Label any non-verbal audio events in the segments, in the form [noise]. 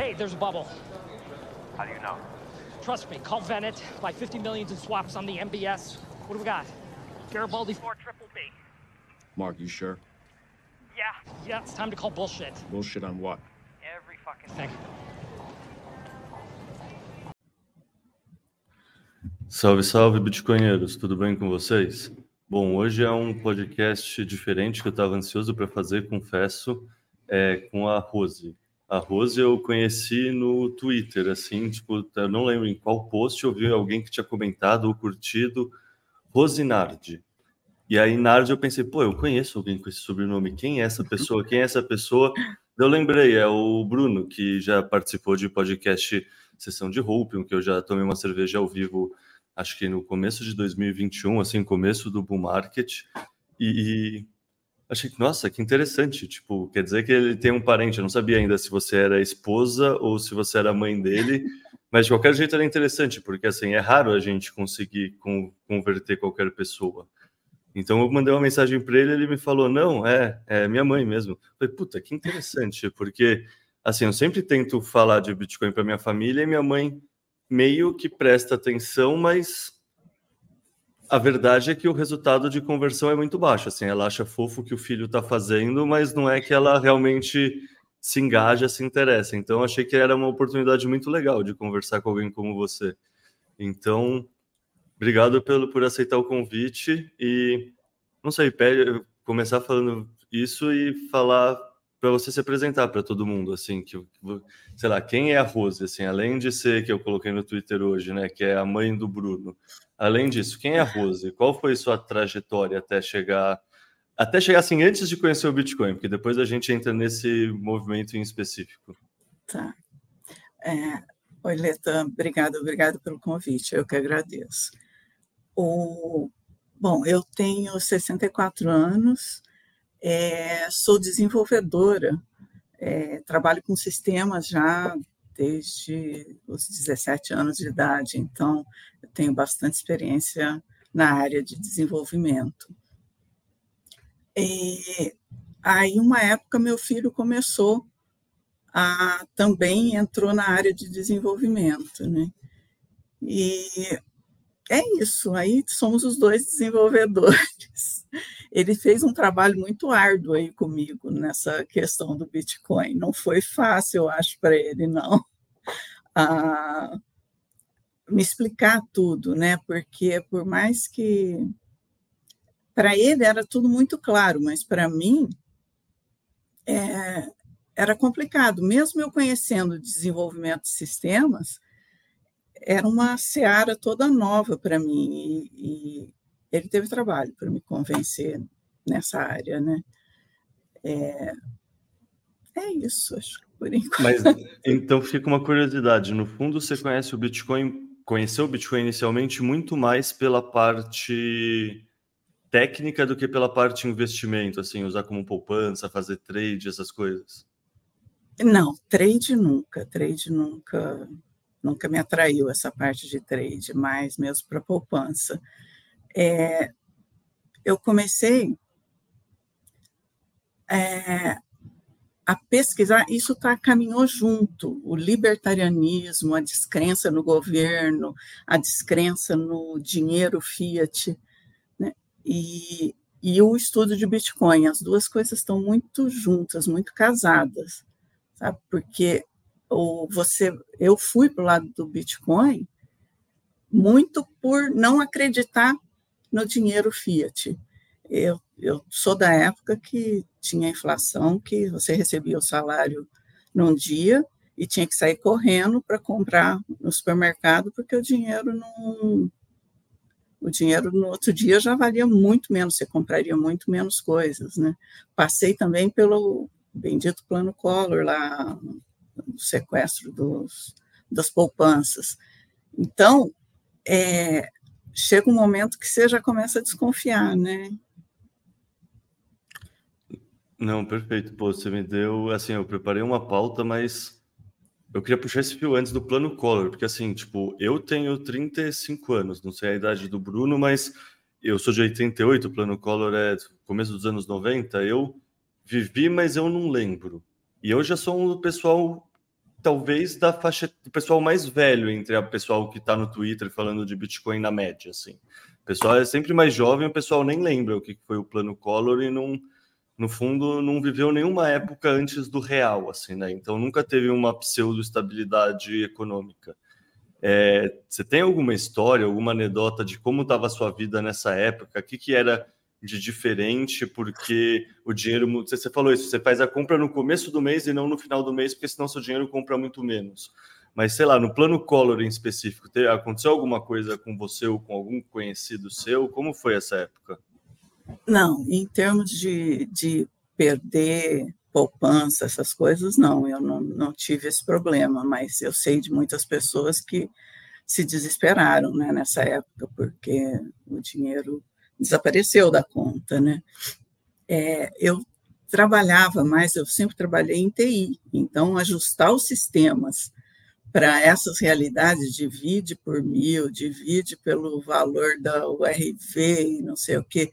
Hey, there's a bubble. How do you know? Trust me, call Venet. Buy 50 millions in swaps on the MBS. What do we got? Garibaldi 4 triple B. Mark, you sure? Yeah, yeah, it's time to call bullshit. Bullshit on what? Every fucking thing. Salve, salve, bitcoinheiros, tudo bem com vocês? Bom, hoje é um podcast diferente que eu estava ansioso para fazer, confesso, é, com a Rose. A Rose eu conheci no Twitter, assim, tipo, eu não lembro em qual post eu vi alguém que tinha comentado ou curtido Rose Nardi. E aí, Nardi, eu pensei, pô, eu conheço alguém com esse sobrenome, quem é essa pessoa? Quem é essa pessoa? Eu lembrei, é o Bruno, que já participou de podcast Sessão de Hope, que eu já tomei uma cerveja ao vivo acho que no começo de 2021, assim, começo do bull market, e, e achei que, nossa, que interessante, tipo, quer dizer que ele tem um parente, eu não sabia ainda se você era esposa ou se você era mãe dele, [laughs] mas de qualquer jeito era interessante, porque, assim, é raro a gente conseguir converter qualquer pessoa. Então eu mandei uma mensagem para ele, ele me falou, não, é, é minha mãe mesmo. Eu falei, puta, que interessante, porque, assim, eu sempre tento falar de Bitcoin para minha família e minha mãe meio que presta atenção, mas a verdade é que o resultado de conversão é muito baixo. Assim, ela acha fofo o que o filho está fazendo, mas não é que ela realmente se engaja, se interessa. Então, achei que era uma oportunidade muito legal de conversar com alguém como você. Então, obrigado pelo, por aceitar o convite e, não sei, começar falando isso e falar para você se apresentar para todo mundo, assim, que sei lá, quem é a Rose, assim, além de ser que eu coloquei no Twitter hoje, né, que é a mãe do Bruno. Além disso, quem é a Rose? Qual foi sua trajetória até chegar até chegar assim antes de conhecer o Bitcoin, porque depois a gente entra nesse movimento em específico. Tá. É, oi, Leta, obrigado, obrigado pelo convite, eu que agradeço. O, bom, eu tenho 64 anos, é, sou desenvolvedora, é, trabalho com sistemas já desde os 17 anos de idade, então eu tenho bastante experiência na área de desenvolvimento. E aí, uma época, meu filho começou a também entrou na área de desenvolvimento, né? E é isso, aí somos os dois desenvolvedores. Ele fez um trabalho muito árduo aí comigo nessa questão do Bitcoin. Não foi fácil, eu acho, para ele, não. Ah, me explicar tudo, né? Porque por mais que para ele era tudo muito claro, mas para mim é, era complicado. Mesmo eu conhecendo desenvolvimento de sistemas, era uma seara toda nova para mim e, e, ele teve trabalho para me convencer nessa área, né? É, é isso, acho por [laughs] enquanto. Mas então fica uma curiosidade. No fundo, você conhece o Bitcoin, conheceu o Bitcoin inicialmente muito mais pela parte técnica do que pela parte investimento, assim, usar como poupança, fazer trade, essas coisas. Não, trade nunca, trade nunca nunca me atraiu essa parte de trade, mais mesmo para poupança. É, eu comecei é, a pesquisar, isso tá, caminhou junto, o libertarianismo, a descrença no governo, a descrença no dinheiro fiat, né? e, e o estudo de Bitcoin, as duas coisas estão muito juntas, muito casadas, sabe? Porque ou você, eu fui para o lado do Bitcoin muito por não acreditar no dinheiro fiat. Eu, eu sou da época que tinha inflação, que você recebia o salário num dia e tinha que sair correndo para comprar no supermercado, porque o dinheiro não. O dinheiro no outro dia já valia muito menos, você compraria muito menos coisas. Né? Passei também pelo bendito plano Collor lá do sequestro dos, das poupanças. Então, é, chega um momento que você já começa a desconfiar, né? Não, perfeito. Pô, você me deu, assim, eu preparei uma pauta, mas eu queria puxar esse fio antes do plano Collor, porque assim, tipo, eu tenho 35 anos, não sei a idade do Bruno, mas eu sou de 88, o plano Collor é começo dos anos 90, eu vivi, mas eu não lembro. E eu já sou um pessoal talvez da faixa do pessoal mais velho entre o pessoal que está no Twitter falando de Bitcoin na média, assim. O pessoal é sempre mais jovem, o pessoal nem lembra o que foi o plano Collor e não, no fundo, não viveu nenhuma época antes do real, assim, né? Então nunca teve uma pseudo estabilidade econômica. É, você tem alguma história, alguma anedota de como estava a sua vida nessa época? O que, que era de diferente? Porque o dinheiro. Você falou isso, você faz a compra no começo do mês e não no final do mês, porque senão seu dinheiro compra muito menos. Mas sei lá, no plano Collor em específico, aconteceu alguma coisa com você ou com algum conhecido seu? Como foi essa época? Não, em termos de, de perder poupança, essas coisas, não, eu não, não tive esse problema, mas eu sei de muitas pessoas que se desesperaram né, nessa época, porque o dinheiro desapareceu da conta. Né? É, eu trabalhava mais, eu sempre trabalhei em TI, então ajustar os sistemas para essas realidades, divide por mil, divide pelo valor da URV e não sei o que,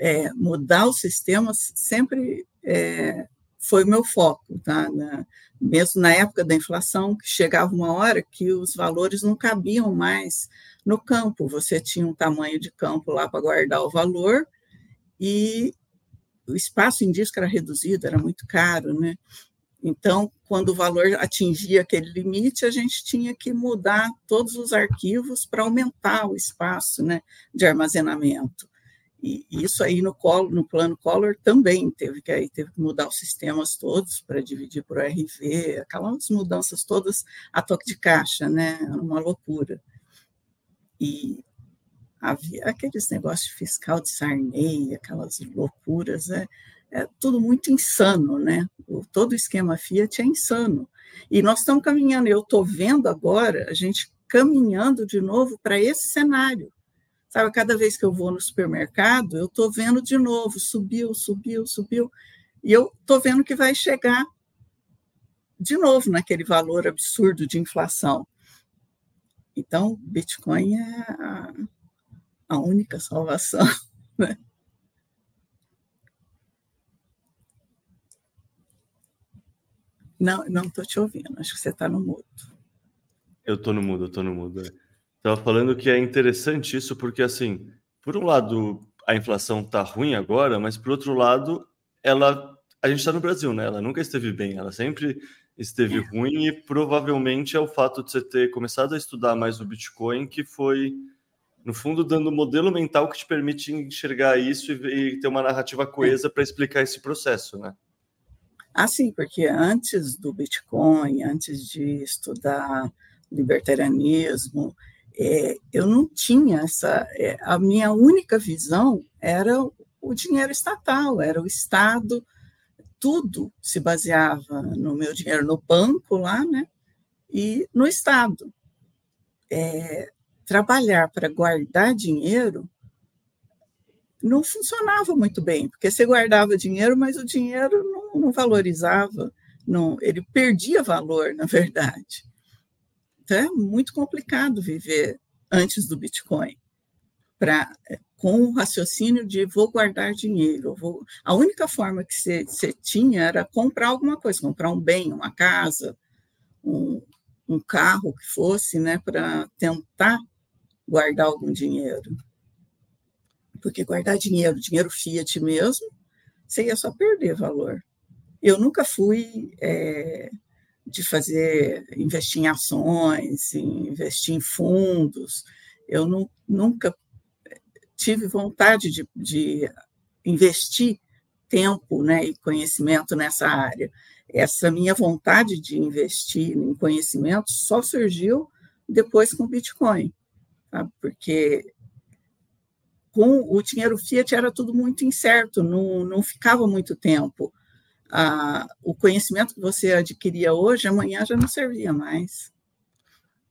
é, mudar os sistemas sempre é, foi o meu foco, tá? Na, mesmo na época da inflação, que chegava uma hora que os valores não cabiam mais no campo, você tinha um tamanho de campo lá para guardar o valor e o espaço em disco era reduzido, era muito caro, né? Então, quando o valor atingia aquele limite, a gente tinha que mudar todos os arquivos para aumentar o espaço né, de armazenamento. E isso aí no, no plano Collor também teve que aí teve que mudar os sistemas todos para dividir por RV, aquelas mudanças todas a toque de caixa, né? Era uma loucura. E havia aqueles negócios de fiscal de Sarney, aquelas loucuras, é, é tudo muito insano, né? O, todo o esquema Fiat é insano. E nós estamos caminhando, eu estou vendo agora a gente caminhando de novo para esse cenário Sabe, cada vez que eu vou no supermercado, eu estou vendo de novo, subiu, subiu, subiu, e eu estou vendo que vai chegar de novo naquele valor absurdo de inflação. Então, Bitcoin é a, a única salvação. [laughs] Né? Não, não estou te ouvindo, acho que você está no mudo. Eu estou no mudo, eu estou no mudo. É. Estava falando que é interessante isso, porque assim, por um lado, a inflação está ruim agora, mas por outro lado, ela a gente está no Brasil, né? Ela nunca esteve bem, ela sempre esteve ruim e provavelmente é o fato de você ter começado a estudar mais o Bitcoin que foi, no fundo, dando um modelo mental que te permite enxergar isso e, e ter uma narrativa coesa para explicar esse processo, né? Ah, sim, porque antes do Bitcoin, antes de estudar libertarianismo, é, eu não tinha essa. É, a minha única visão era o dinheiro estatal, era o Estado, tudo se baseava no meu dinheiro no banco lá, né? E no Estado. É, trabalhar para guardar dinheiro não funcionava muito bem, porque você guardava dinheiro, mas o dinheiro não, não valorizava, não, ele perdia valor, na verdade. É muito complicado viver antes do Bitcoin, pra, é, com o raciocínio de vou guardar dinheiro. Vou... A única forma que você tinha era comprar alguma coisa, comprar um bem, uma casa, um, um carro que fosse, né, para tentar guardar algum dinheiro. Porque guardar dinheiro, dinheiro fiat mesmo, você ia só perder valor. Eu nunca fui é, de fazer, investir em ações, investir em fundos. Eu nunca tive vontade de, de investir tempo né, e conhecimento nessa área. Essa minha vontade de investir em conhecimento só surgiu depois com o Bitcoin, sabe? porque com o dinheiro fiat era tudo muito incerto, não, não ficava muito tempo a, o conhecimento que você adquiria hoje, amanhã já não servia mais.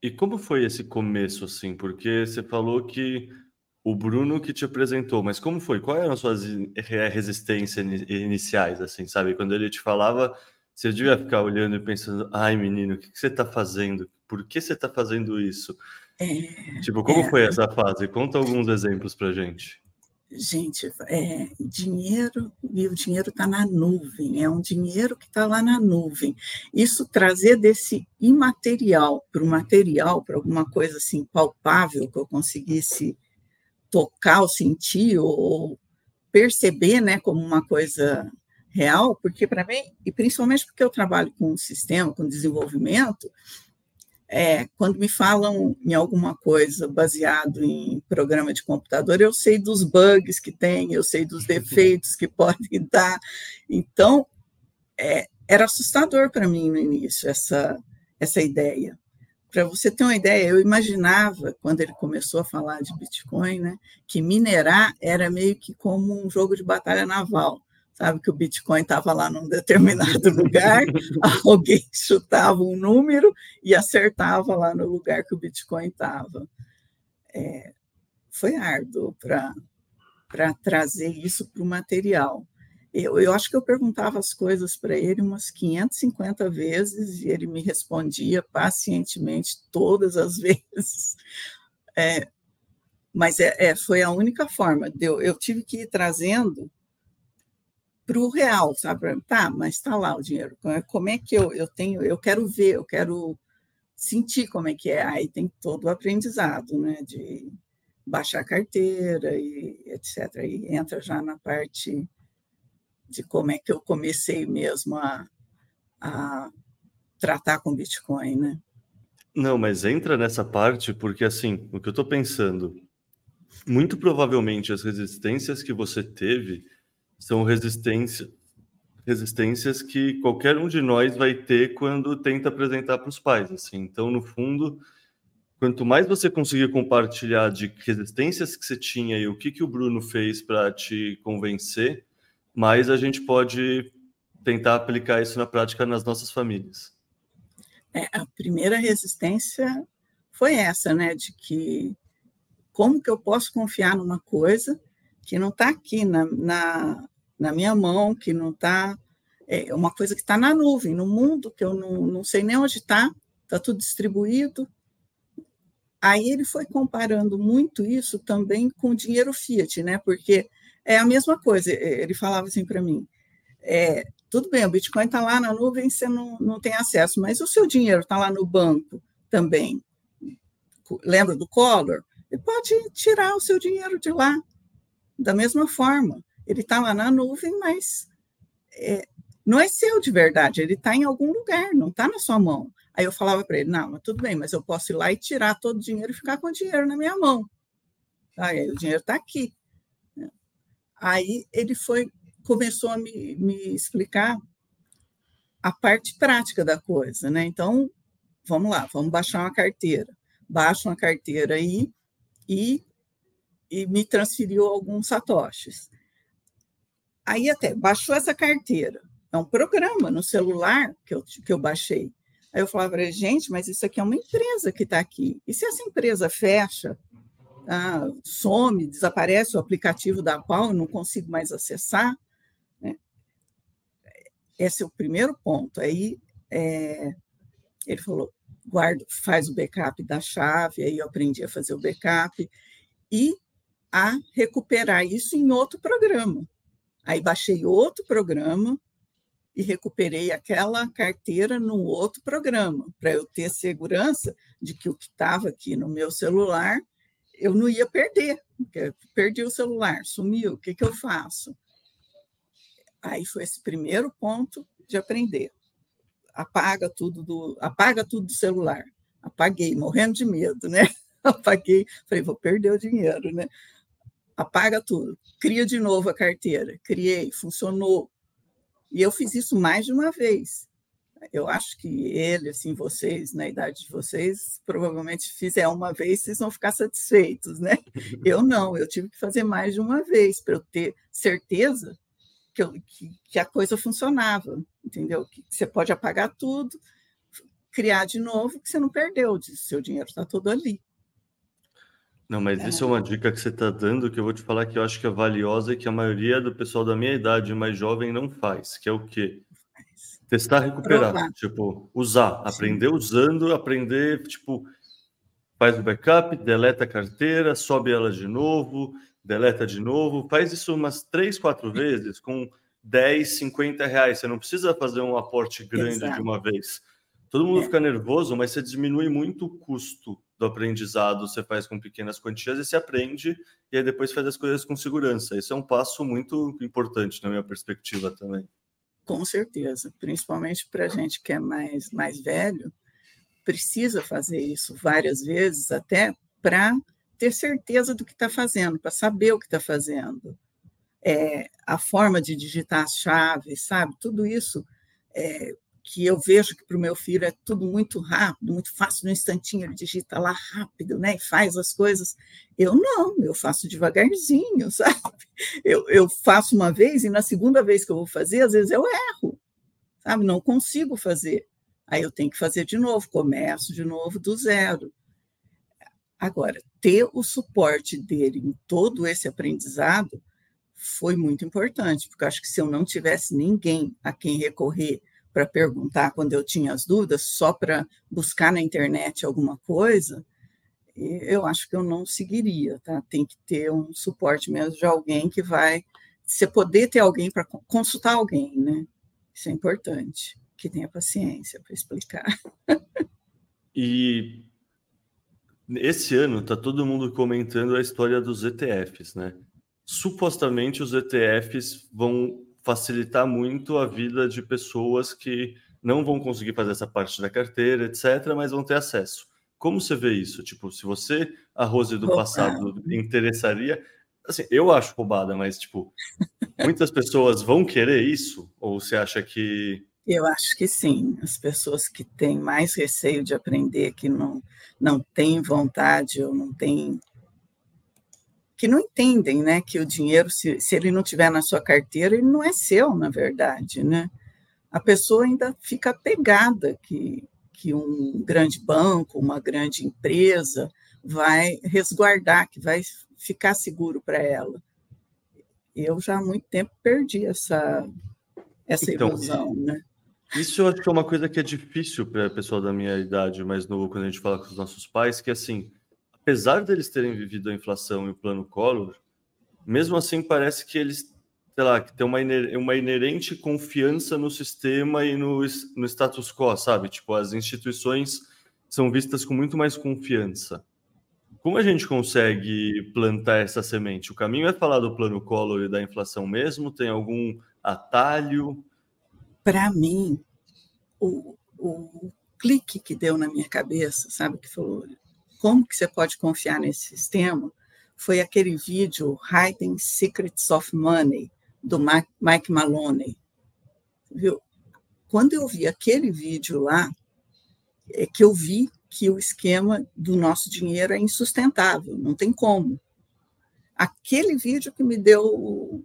E como foi esse começo, assim? Porque você falou que o Bruno que te apresentou, mas como foi? Quais eram as suas resistências iniciais, assim, sabe? Quando ele te falava, você devia ficar olhando e pensando, ai, menino, o que, você está fazendo? Por que você está fazendo isso? É, tipo, como é, foi essa fase? Conta alguns exemplos para gente. Gente, é, dinheiro, e o dinheiro está na nuvem, é um dinheiro que está lá na nuvem. Isso trazer desse imaterial para o material, para alguma coisa assim palpável que eu conseguisse tocar ou sentir ou perceber né, como uma coisa real, porque para mim, e principalmente porque eu trabalho com sistema, com desenvolvimento, é, quando me falam em alguma coisa baseado em programa de computador, eu sei dos bugs que tem, eu sei dos defeitos que [laughs] podem dar. Então, é, era assustador para mim no início essa, essa ideia. Para você ter uma ideia, eu imaginava, quando ele começou a falar de Bitcoin, né, que minerar era meio que como um jogo de batalha naval sabe que o Bitcoin estava lá num determinado [laughs] lugar, alguém chutava um número e acertava lá no lugar que o Bitcoin estava. É, foi árduo para trazer isso para o material. Eu, eu acho que eu perguntava as coisas para ele umas 550 vezes e ele me respondia pacientemente todas as [laughs] vezes. É, mas é, é, foi a única forma. Eu, eu tive que ir trazendo para o real, sabe? Tá, mas está lá o dinheiro. Como é que eu, eu tenho? Eu quero ver, eu quero sentir como é que é. Aí tem todo o aprendizado, né? De baixar a carteira e etc. Aí entra já na parte de como é que eu comecei mesmo a, a tratar com Bitcoin, né? Não, mas entra nessa parte porque assim, o que eu estou pensando, muito provavelmente as resistências que você teve são resistência, resistências que qualquer um de nós vai ter quando tenta apresentar para os pais. Assim. Então, no fundo, quanto mais você conseguir compartilhar de resistências que você tinha e o que, que o Bruno fez para te convencer, mais a gente pode tentar aplicar isso na prática nas nossas famílias. É, a primeira resistência foi essa, né, de que como que eu posso confiar numa coisa que não está aqui na, na, na minha mão, que não está. É uma coisa que está na nuvem, no mundo, que eu não, não sei nem onde está, está tudo distribuído. Aí ele foi comparando muito isso também com o dinheiro fiat, né? Porque é a mesma coisa. Ele falava assim para mim: é, tudo bem, o Bitcoin está lá na nuvem, você não, não tem acesso, mas o seu dinheiro está lá no banco também. Lembra do Collor? Ele pode tirar o seu dinheiro de lá, da mesma forma. Ele está lá na nuvem, mas é, não é seu de verdade, ele está em algum lugar, não está na sua mão. Aí eu falava para ele: não, mas tudo bem, mas eu posso ir lá e tirar todo o dinheiro e ficar com o dinheiro na minha mão. Aí o dinheiro está aqui. Aí ele foi, começou a me, me explicar a parte prática da coisa, né? Então, vamos lá, vamos baixar uma carteira. Baixa uma carteira aí e, e me transferiu alguns satoshis. Aí até baixou essa carteira. É um programa no celular que eu, que eu baixei. Aí eu falava para gente, mas isso aqui é uma empresa que está aqui. E se essa empresa fecha, ah, some, desaparece o aplicativo da eu não consigo mais acessar? Né? Esse é o primeiro ponto. Aí é, ele falou, guarda, faz o backup da chave, aí eu aprendi a fazer o backup e a recuperar isso em outro programa. Aí baixei outro programa e recuperei aquela carteira num outro programa, para eu ter segurança de que o que estava aqui no meu celular eu não ia perder. Perdi o celular, sumiu, o que, que eu faço? Aí foi esse primeiro ponto de aprender. Apaga tudo do, apaga tudo do celular. Apaguei, morrendo de medo, né? [laughs] Apaguei, falei, vou perder o dinheiro, né? Apaga tudo, cria de novo a carteira. Criei, funcionou. E eu fiz isso mais de uma vez. Eu acho que ele, assim, vocês, na idade de vocês, provavelmente fizer uma vez, vocês vão ficar satisfeitos, né? [laughs] Eu não, eu tive que fazer mais de uma vez para eu ter certeza que, eu, que, que, a coisa funcionava, entendeu? Que você pode apagar tudo, criar de novo, que você não perdeu, seu dinheiro está todo ali. Não, mas é. isso é uma dica que você está dando que eu vou te falar que eu acho que é valiosa e que a maioria do pessoal da minha idade mais jovem não faz, que é o quê? Testar, recuperar, Provar. tipo, usar, Sim. aprender usando, aprender, tipo, faz o backup, deleta a carteira, sobe ela de novo, deleta de novo, faz isso umas três, quatro vezes com 10, 50 reais. Você não precisa fazer um aporte grande Exato. de uma vez. Todo mundo é. fica nervoso, mas você diminui muito o custo do aprendizado, você faz com pequenas quantias e se aprende, e aí depois faz as coisas com segurança. Isso é um passo muito importante na minha perspectiva também. Com certeza, principalmente para a gente que é mais, mais velho, precisa fazer isso várias vezes, até para ter certeza do que está fazendo, para saber o que está fazendo. É, a forma de digitar as chaves, sabe? Tudo isso é, que eu vejo que para o meu filho é tudo muito rápido, muito fácil, no instantinho ele digita lá rápido, né, e faz as coisas. Eu não, eu faço devagarzinho, [laughs] sabe? Eu, eu faço uma vez e na segunda vez que eu vou fazer, às vezes eu erro, sabe? Não consigo fazer. Aí eu tenho que fazer de novo, começo de novo do zero. Agora, ter o suporte dele em todo esse aprendizado foi muito importante, porque acho que se eu não tivesse ninguém a quem recorrer para perguntar quando eu tinha as dúvidas, só para buscar na internet alguma coisa, eu acho que eu não seguiria, tá? Tem que ter um suporte mesmo de alguém que vai. Você poder ter alguém para consultar alguém, né? Isso é importante, que tenha paciência para explicar. [laughs] E esse ano está todo mundo comentando a história dos ETFs, né? Supostamente os ETFs vão facilitar muito a vida de pessoas que não vão conseguir fazer essa parte da carteira, etc., mas vão ter acesso. Como você vê isso? Tipo, se você, a Rose do passado, interessaria. Assim, eu acho roubada, mas, tipo, muitas pessoas vão querer isso? Ou você acha que. Eu acho que sim. As pessoas que têm mais receio de aprender, que não, não têm vontade ou não têm que não entendem, né, que o dinheiro, se, se ele não tiver na sua carteira, ele não é seu, na verdade, né? A pessoa ainda fica apegada que, que um grande banco, uma grande empresa vai resguardar, que vai ficar seguro para ela. Eu já há muito tempo perdi essa, essa então, ilusão, né? Isso eu acho que é uma coisa que é difícil para a pessoa da minha idade mais novo, quando a gente fala com os nossos pais, que assim, apesar deles terem vivido a inflação e o plano Collor, mesmo assim parece que eles, sei lá, que tem uma, uma inerente confiança no sistema e no, no status quo, sabe? Tipo, as instituições são vistas com muito mais confiança. Como a gente consegue plantar essa semente? O caminho é falar do plano Collor e da inflação mesmo? Tem algum atalho? Para mim, o, o clique que deu na minha cabeça, sabe, que falou, como que você pode confiar nesse sistema, foi aquele vídeo Hiding Secrets of Money, do Mike Maloney. Viu? Quando eu vi aquele vídeo lá, é que eu vi que o esquema do nosso dinheiro é insustentável, não tem como. Aquele vídeo que me deu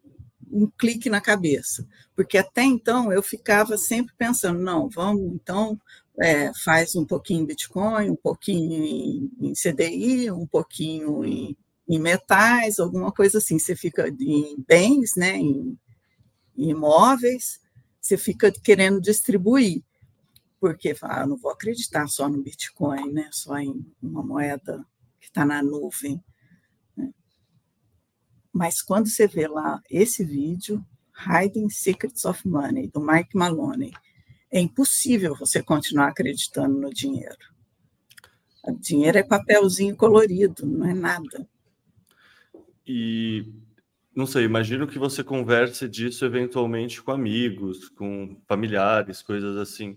um clique na cabeça, porque até então eu ficava sempre pensando, não, vamos então é, faz um pouquinho em Bitcoin, um pouquinho em, em CDI, um pouquinho em, em, metais, alguma coisa assim. Você fica em bens, né, em, em imóveis, você fica querendo distribuir, porque ah, não vou acreditar só no Bitcoin, né, só em uma moeda que está na nuvem. Mas quando você vê lá esse vídeo, Hiding Secrets of Money, do Mike Maloney, é impossível você continuar acreditando no dinheiro. O dinheiro é papelzinho colorido, não é nada. E não sei, imagino que você converse disso eventualmente com amigos, com familiares, coisas assim.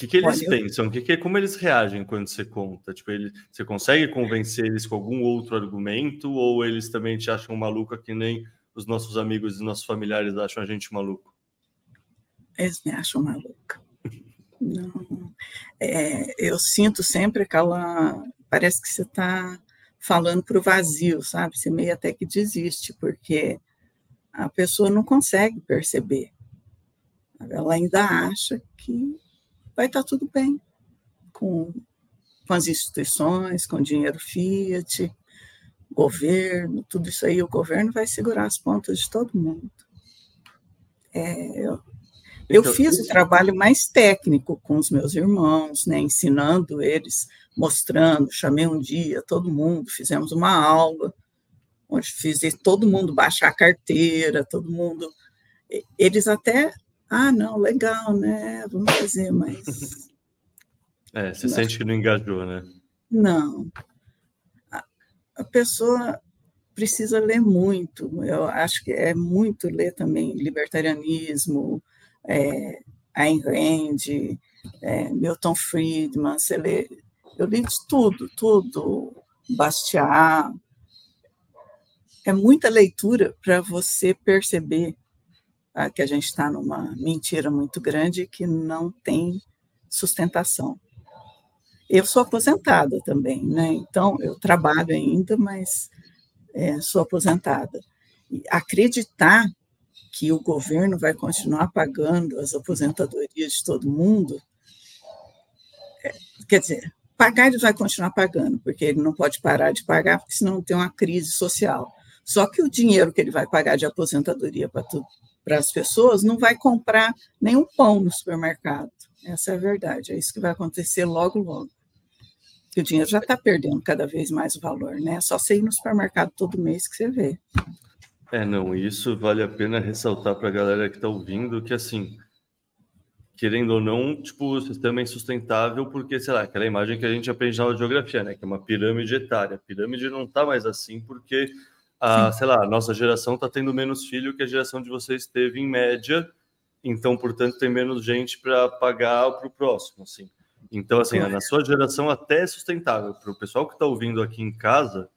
O que, que eles Olha, pensam? Que que, como eles reagem quando você conta? Tipo, ele, você consegue convencer eles com algum outro argumento ou eles também te acham maluca que nem os nossos amigos e nossos familiares acham a gente maluco? Eles me acham maluca. Não. É, eu sinto sempre aquela. Parece que você está falando para o vazio, sabe? Você meio até que desiste, porque a pessoa não consegue perceber. Ela ainda acha que vai estar tudo bem com, com as instituições, com dinheiro fiat, governo, tudo isso aí. O governo vai segurar as pontas de todo mundo. É, eu, eu então, fiz o trabalho mais técnico com os meus irmãos, né, ensinando eles, mostrando, chamei um dia todo mundo, fizemos uma aula, onde fiz todo mundo baixar a carteira, todo mundo. Eles até, ah, não, legal, né? Vamos fazer, mas. [laughs] É, você não. sente que não engajou, né? Não. A, a pessoa precisa ler muito. Eu acho que é muito ler também libertarianismo, é, Ayn Rand, é, Milton Friedman, você lê, eu li de tudo, tudo, Bastiat. É muita leitura para você perceber que a gente está numa mentira muito grande que não tem sustentação. Eu sou aposentada também, né? Então eu trabalho ainda, mas é, sou aposentada. E acreditar que o governo vai continuar pagando as aposentadorias de todo mundo, é, quer dizer, pagar ele vai continuar pagando, porque ele não pode parar de pagar, porque senão tem uma crise social. Só que o dinheiro que ele vai pagar de aposentadoria para para as pessoas não vai comprar nenhum pão no supermercado. Essa é a verdade. É isso que vai acontecer logo, logo. o dinheiro já está perdendo cada vez mais o valor, né? Só você ir no supermercado todo mês que você vê. É, não, isso vale a pena ressaltar para a galera que está ouvindo que, assim, querendo ou não, tipo, o sistema é insustentável porque, sei lá, aquela imagem que a gente aprende na geografia, né, que é uma pirâmide etária. A pirâmide não está mais assim porque, a, sei lá, a nossa geração está tendo menos filho que a geração de vocês teve em média, então, portanto, tem menos gente para pagar para o próximo, assim. Então, assim, na sua geração até é sustentável. Para o pessoal que está ouvindo aqui em casa,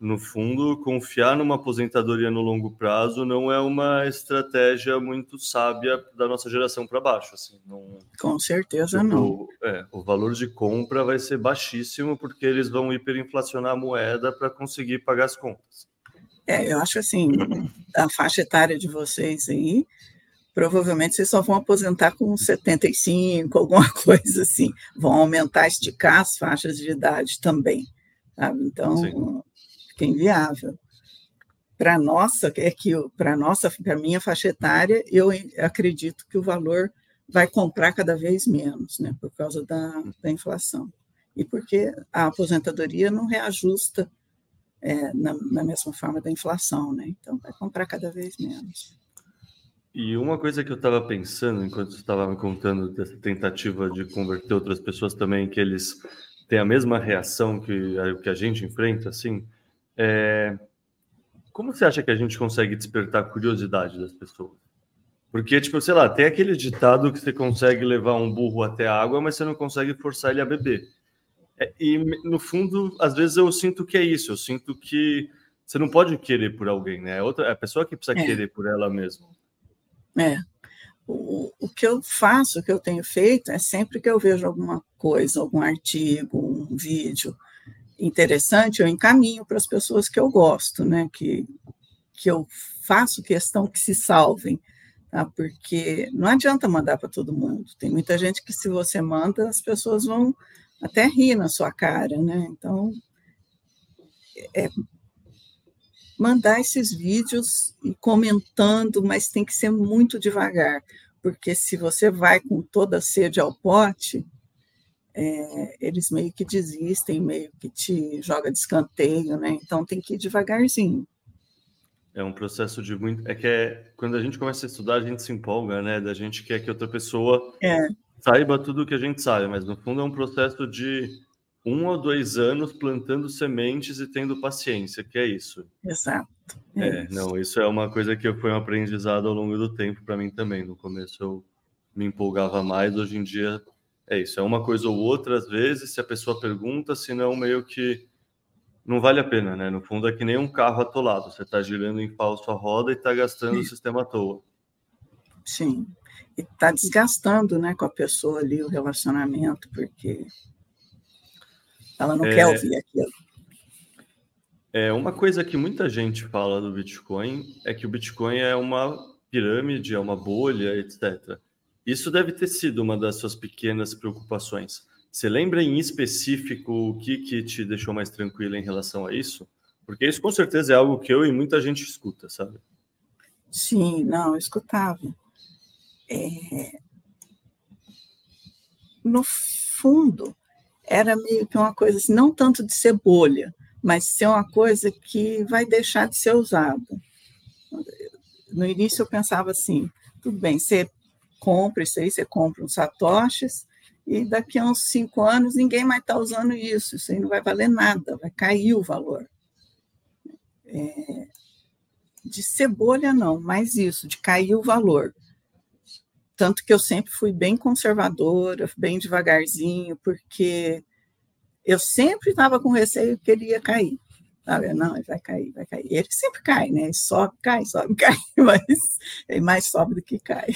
no fundo, confiar numa aposentadoria no longo prazo não é uma estratégia muito sábia da nossa geração para baixo. Assim, não, Com certeza tipo, não. É, o valor de compra vai ser baixíssimo porque eles vão hiperinflacionar a moeda para conseguir pagar as contas. É, eu acho assim, a faixa etária de vocês aí, provavelmente vocês só vão aposentar com 75, alguma [laughs] coisa assim. Vão aumentar, esticar as faixas de idade também. Sabe? Então, Sim fica inviável. Para nossa, é que para nossa, para minha faixa etária, eu acredito que o valor vai comprar cada vez menos, né, por causa da, da inflação. E porque a aposentadoria não reajusta é, na, na, mesma forma da inflação, né? Então vai comprar cada vez menos. E uma coisa que eu estava pensando enquanto você estava me contando dessa tentativa de converter outras pessoas também, que eles têm a mesma reação que a, que a gente enfrenta, assim, é... Como você acha que a gente consegue despertar a curiosidade das pessoas? Porque, tipo, sei lá, tem aquele ditado que você consegue levar um burro até a água, mas você não consegue forçar ele a beber. É, e, no fundo, às vezes eu sinto que é isso. Eu sinto que você não pode querer por alguém, né? É, outra, é a pessoa que precisa é. querer por ela mesma. É. O, o que eu faço, o que eu tenho feito, é sempre que eu vejo alguma coisa, algum artigo, um vídeo, interessante, eu encaminho para as pessoas que eu gosto, né? Que, que eu faço questão que se salvem, tá? Porque não adianta mandar para todo mundo. Tem muita gente que, se você manda, as pessoas vão até rir na sua cara, né? Então, é mandar esses vídeos e comentando, mas tem que ser muito devagar, porque se você vai com toda a sede ao pote, é, eles meio que desistem, meio que te joga de escanteio, né? Então tem que ir devagarzinho. É um processo de muito. É que é quando a gente começa a estudar, a gente se empolga, né? Da gente quer que outra pessoa é. Saiba tudo o que a gente sabe, mas no fundo é um processo de um ou dois anos plantando sementes e tendo paciência, que é isso. Exato. É, é isso. não, isso é uma coisa que foi um aprendizado ao longo do tempo para mim também. No começo eu me empolgava mais, hoje em dia é isso, é uma coisa ou outra, às vezes, se a pessoa pergunta, senão meio que não vale a pena, né? No fundo é que nem um carro atolado, você está girando em falso a roda e está gastando Sim. o sistema à toa. Sim, está desgastando né, com a pessoa ali o relacionamento, porque ela não é... quer ouvir aquilo. É, uma coisa que muita gente fala do Bitcoin é que o Bitcoin é uma pirâmide, é uma bolha, etc. Isso deve ter sido uma das suas pequenas preocupações. Você lembra em específico o que, que te deixou mais tranquila em relação a isso? Porque isso com certeza é algo que eu e muita gente escuta, sabe? Sim, não, eu escutava. É... No fundo, era meio que uma coisa assim, não tanto de ser bolha, mas ser uma coisa que vai deixar de ser usada. No início eu pensava assim, tudo bem, você compra isso aí, você compra uns satoshis, e daqui a uns cinco anos ninguém mais está usando isso, isso aí não vai valer nada, vai cair o valor. É, de cebolha, não, mas isso, de cair o valor. Tanto que eu sempre fui bem conservadora, bem devagarzinho, porque eu sempre estava com receio que ele ia cair. Sabe? Não, ele vai cair, vai cair. Ele sempre cai, né? Sobe, cai, sobe, [laughs] cai, mas ele mais sobe do que cai.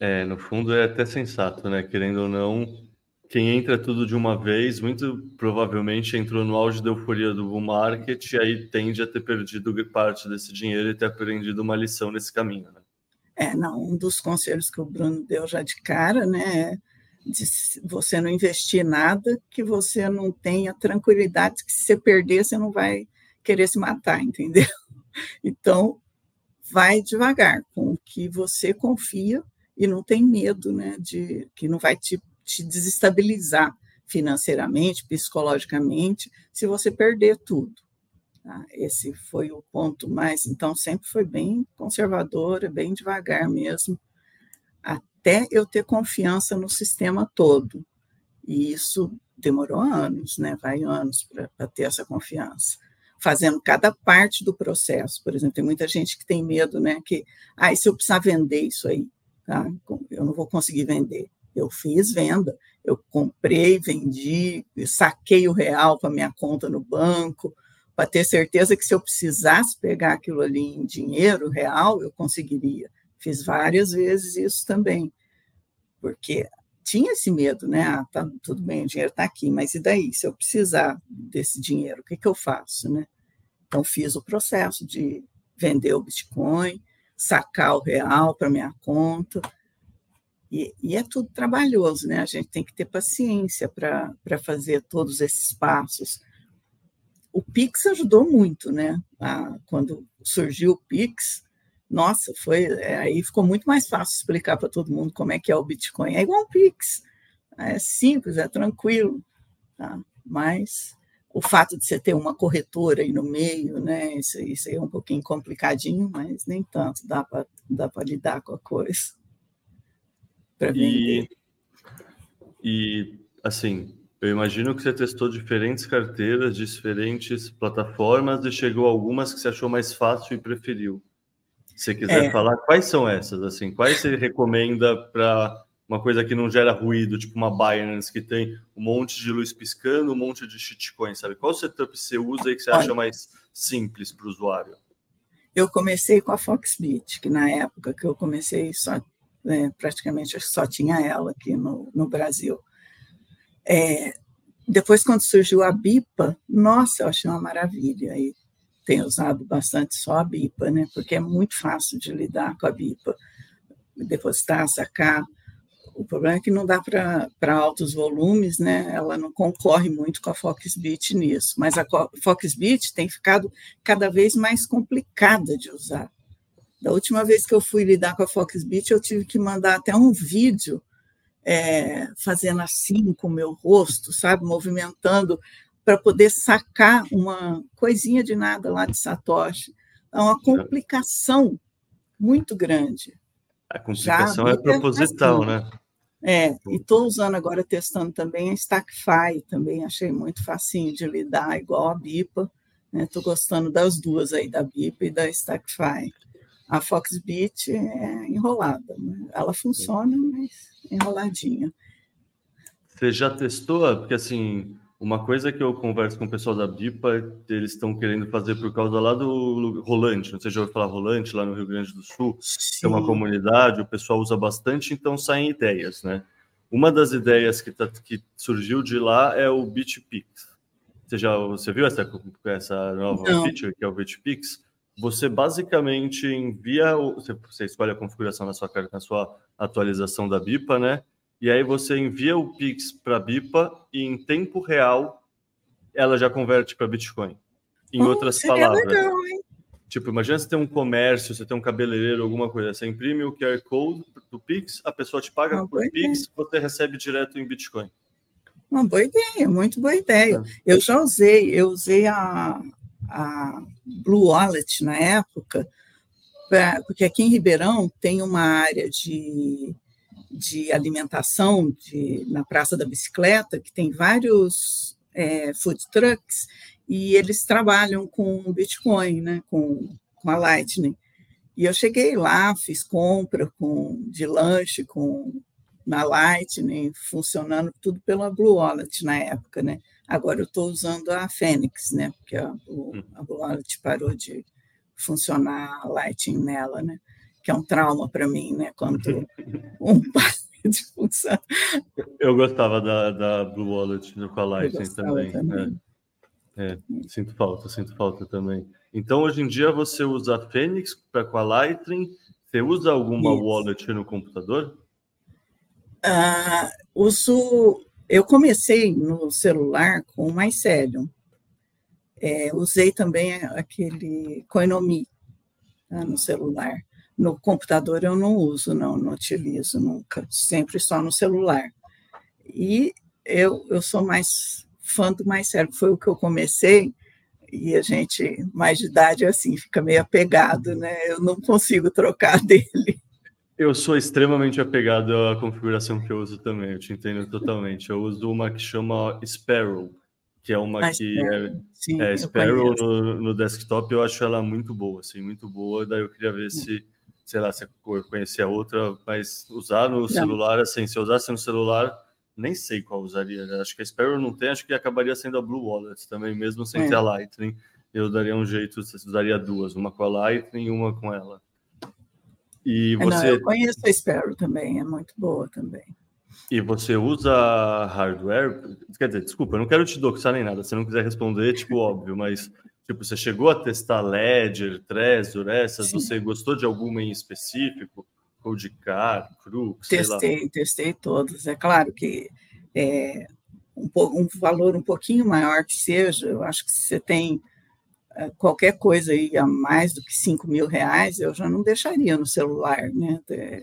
É, no fundo é até sensato, né? Querendo ou não, quem entra tudo de uma vez, muito provavelmente entrou no auge da euforia do bull market e aí tende a ter perdido parte desse dinheiro e ter aprendido uma lição nesse caminho, né? É, não, um dos conselhos que o Bruno deu já de cara, né, é de você não investir nada que você não tenha tranquilidade que se você perder, você não vai querer se matar, entendeu? [laughs] Então, vai devagar com o que você confia e não tem medo, né, de que não vai te, te desestabilizar financeiramente, psicologicamente, se você perder tudo. Tá? Esse foi o ponto mais, então sempre foi bem conservadora, bem devagar mesmo, até eu ter confiança no sistema todo. E isso demorou anos, né? Vai anos para ter essa confiança. Fazendo cada parte do processo. Por exemplo, tem muita gente que tem medo, né? Que, ah, se eu precisar vender isso aí, tá? Eu não vou conseguir vender. Eu fiz venda, eu comprei, vendi, saquei o real para minha conta no banco, para ter certeza que se eu precisasse pegar aquilo ali em dinheiro real, eu conseguiria. Fiz várias vezes isso também, porque tinha esse medo, né? Ah, tá, tudo bem, o dinheiro está aqui, mas e daí? Se eu precisar desse dinheiro, o que, que eu faço, né? Então, fiz o processo de vender o Bitcoin, sacar o real para minha conta, e, e, é tudo trabalhoso, né? A gente tem que ter paciência para fazer todos esses passos. O Pix ajudou muito, né? Ah, quando surgiu o Pix, nossa, foi é, aí ficou muito mais fácil explicar para todo mundo como é que é o Bitcoin. É igual o Pix, é simples, é tranquilo, tá? Mas o fato de você ter uma corretora aí no meio, né? Isso, isso aí é um pouquinho complicadinho, mas nem tanto, dá para lidar com a coisa. E, e assim, eu imagino que você testou diferentes carteiras, diferentes plataformas e chegou a algumas que você achou mais fácil e preferiu. Se você quiser é. falar, quais são essas? Assim, quais você recomenda para uma coisa que não gera ruído, tipo uma Binance que tem um monte de luz piscando, um monte de shitcoin, sabe? Qual setup você usa e que você acha mais simples para o usuário? Eu comecei com a Foxbit, que na época que eu comecei só né, praticamente só tinha ela aqui no, no Brasil. É, depois, quando surgiu a BIPA, nossa, eu achei uma maravilha. E tenho usado bastante só a BIPA, né? Porque é muito fácil de lidar com a BIPA. Depositar, sacar. O problema é que não dá para altos volumes, né? Ela não concorre muito com a Foxbit nisso. Mas a Foxbit tem ficado cada vez mais complicada de usar. Da última vez que eu fui lidar com a Foxbit, eu tive que mandar até um vídeo é, fazendo assim com o meu rosto, sabe, movimentando para poder sacar uma coisinha de nada lá de Satoshi. É uma complicação muito grande. A complicação Já, é proposital, assim, né? É, e estou usando agora, testando também a Stackify, também achei muito facinho de lidar, igual a BIPA. Estou né? gostando das duas aí, da BIPA e da Stackify. A Foxbit é enrolada, né? ela funciona, mas enroladinha. Você já testou? Porque assim, uma coisa que eu converso com o pessoal da BIPA, eles estão querendo fazer por causa lá do Rolante, não sei se já ouviu falar Rolante, lá no Rio Grande do Sul, Sim. é uma comunidade, o pessoal usa bastante, então saem ideias, né? Uma das ideias que, tá, que surgiu de lá é o BitPix. Você já você viu essa, essa nova não. feature que é o BitPix? Você basicamente envia, você, escolhe a configuração na sua, na sua atualização da BIPA, né? e aí você envia o Pix para a BIPA e em tempo real ela já converte para Bitcoin. Em oh, outras palavras. Legal, tipo, imagina você tem um comércio, você tem um cabeleireiro, alguma coisa, você imprime o QR Code do Pix, a pessoa te paga por Pix, você recebe direto em Bitcoin. Uma boa ideia, muito boa ideia. É. Eu já usei, eu usei a, a Blue Wallet na época, pra, porque aqui em Ribeirão tem uma área de, de alimentação de, na Praça da Bicicleta, que tem vários é, food trucks, e eles trabalham com Bitcoin, né, com, com a Lightning. E eu cheguei lá, fiz compra com, de lanche com na Lightning, funcionando tudo pela Blue Wallet na época, né? Agora eu estou usando a Fênix, né? Porque a, o, hum. a Blue Wallet parou de funcionar a Lightning nela, né? Que é um trauma para mim, né? Quando [laughs] um de função. Eu gostava da, da Blue Wallet com a Lightning também. também. É. É, sinto falta, sinto falta também. Então, hoje em dia, você usa a Fênix para com a Lightning. Você usa alguma Isso. wallet no computador? Uh, uso. Eu comecei no celular com o Mycelium. É, usei também aquele Coinomi tá, no celular. No computador eu não uso, não, não utilizo nunca, sempre só no celular. E eu, eu sou mais fã do Mycelium, foi o que eu comecei, e a gente, mais de idade, assim, fica meio apegado, né? Eu não consigo trocar [laughs] dele. Eu sou extremamente apegado à configuração que eu uso também, eu te entendo totalmente. Eu uso uma que chama Sparrow, que é uma a que é, Sim, é Sparrow no, no, desktop, eu acho ela muito boa, assim, muito boa. Daí eu queria ver se, sei lá, se eu conhecia outra, mas usar no não. celular, assim, se eu usasse no celular, nem sei qual usaria. Acho que a Sparrow não tem, acho que acabaria sendo a Blue Wallet também, mesmo sem é. ter a Lightning. Eu daria um jeito, usaria duas, uma com a Lightning e uma com ela. E você... É, não, eu conheço a Sparrow também, é muito boa também. E você usa hardware? Quer dizer, desculpa, eu não quero te doxar nem nada. Se não quiser responder, tipo, [laughs] óbvio, mas tipo, você chegou a testar Ledger, Trezor, essas? Sim. Você gostou de alguma em específico? Codecar, Crux, Testei, testei todas. É claro que é, um, um valor um pouquinho maior que seja, eu acho que se você tem é, qualquer coisa aí a mais do que 5 mil reais, eu já não deixaria no celular, né? É,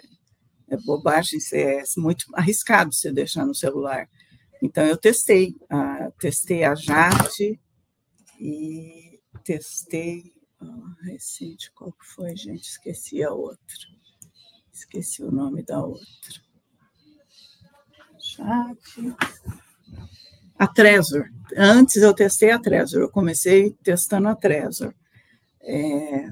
é bobagem, é muito arriscado você deixar no celular. Então, eu testei, uh, testei a Jade e testei, uh, recente, qual que foi, gente? Esqueci a outra. Esqueci o nome da outra. Jade a Trezor. Antes eu testei a Trezor, eu comecei testando a Trezor. É,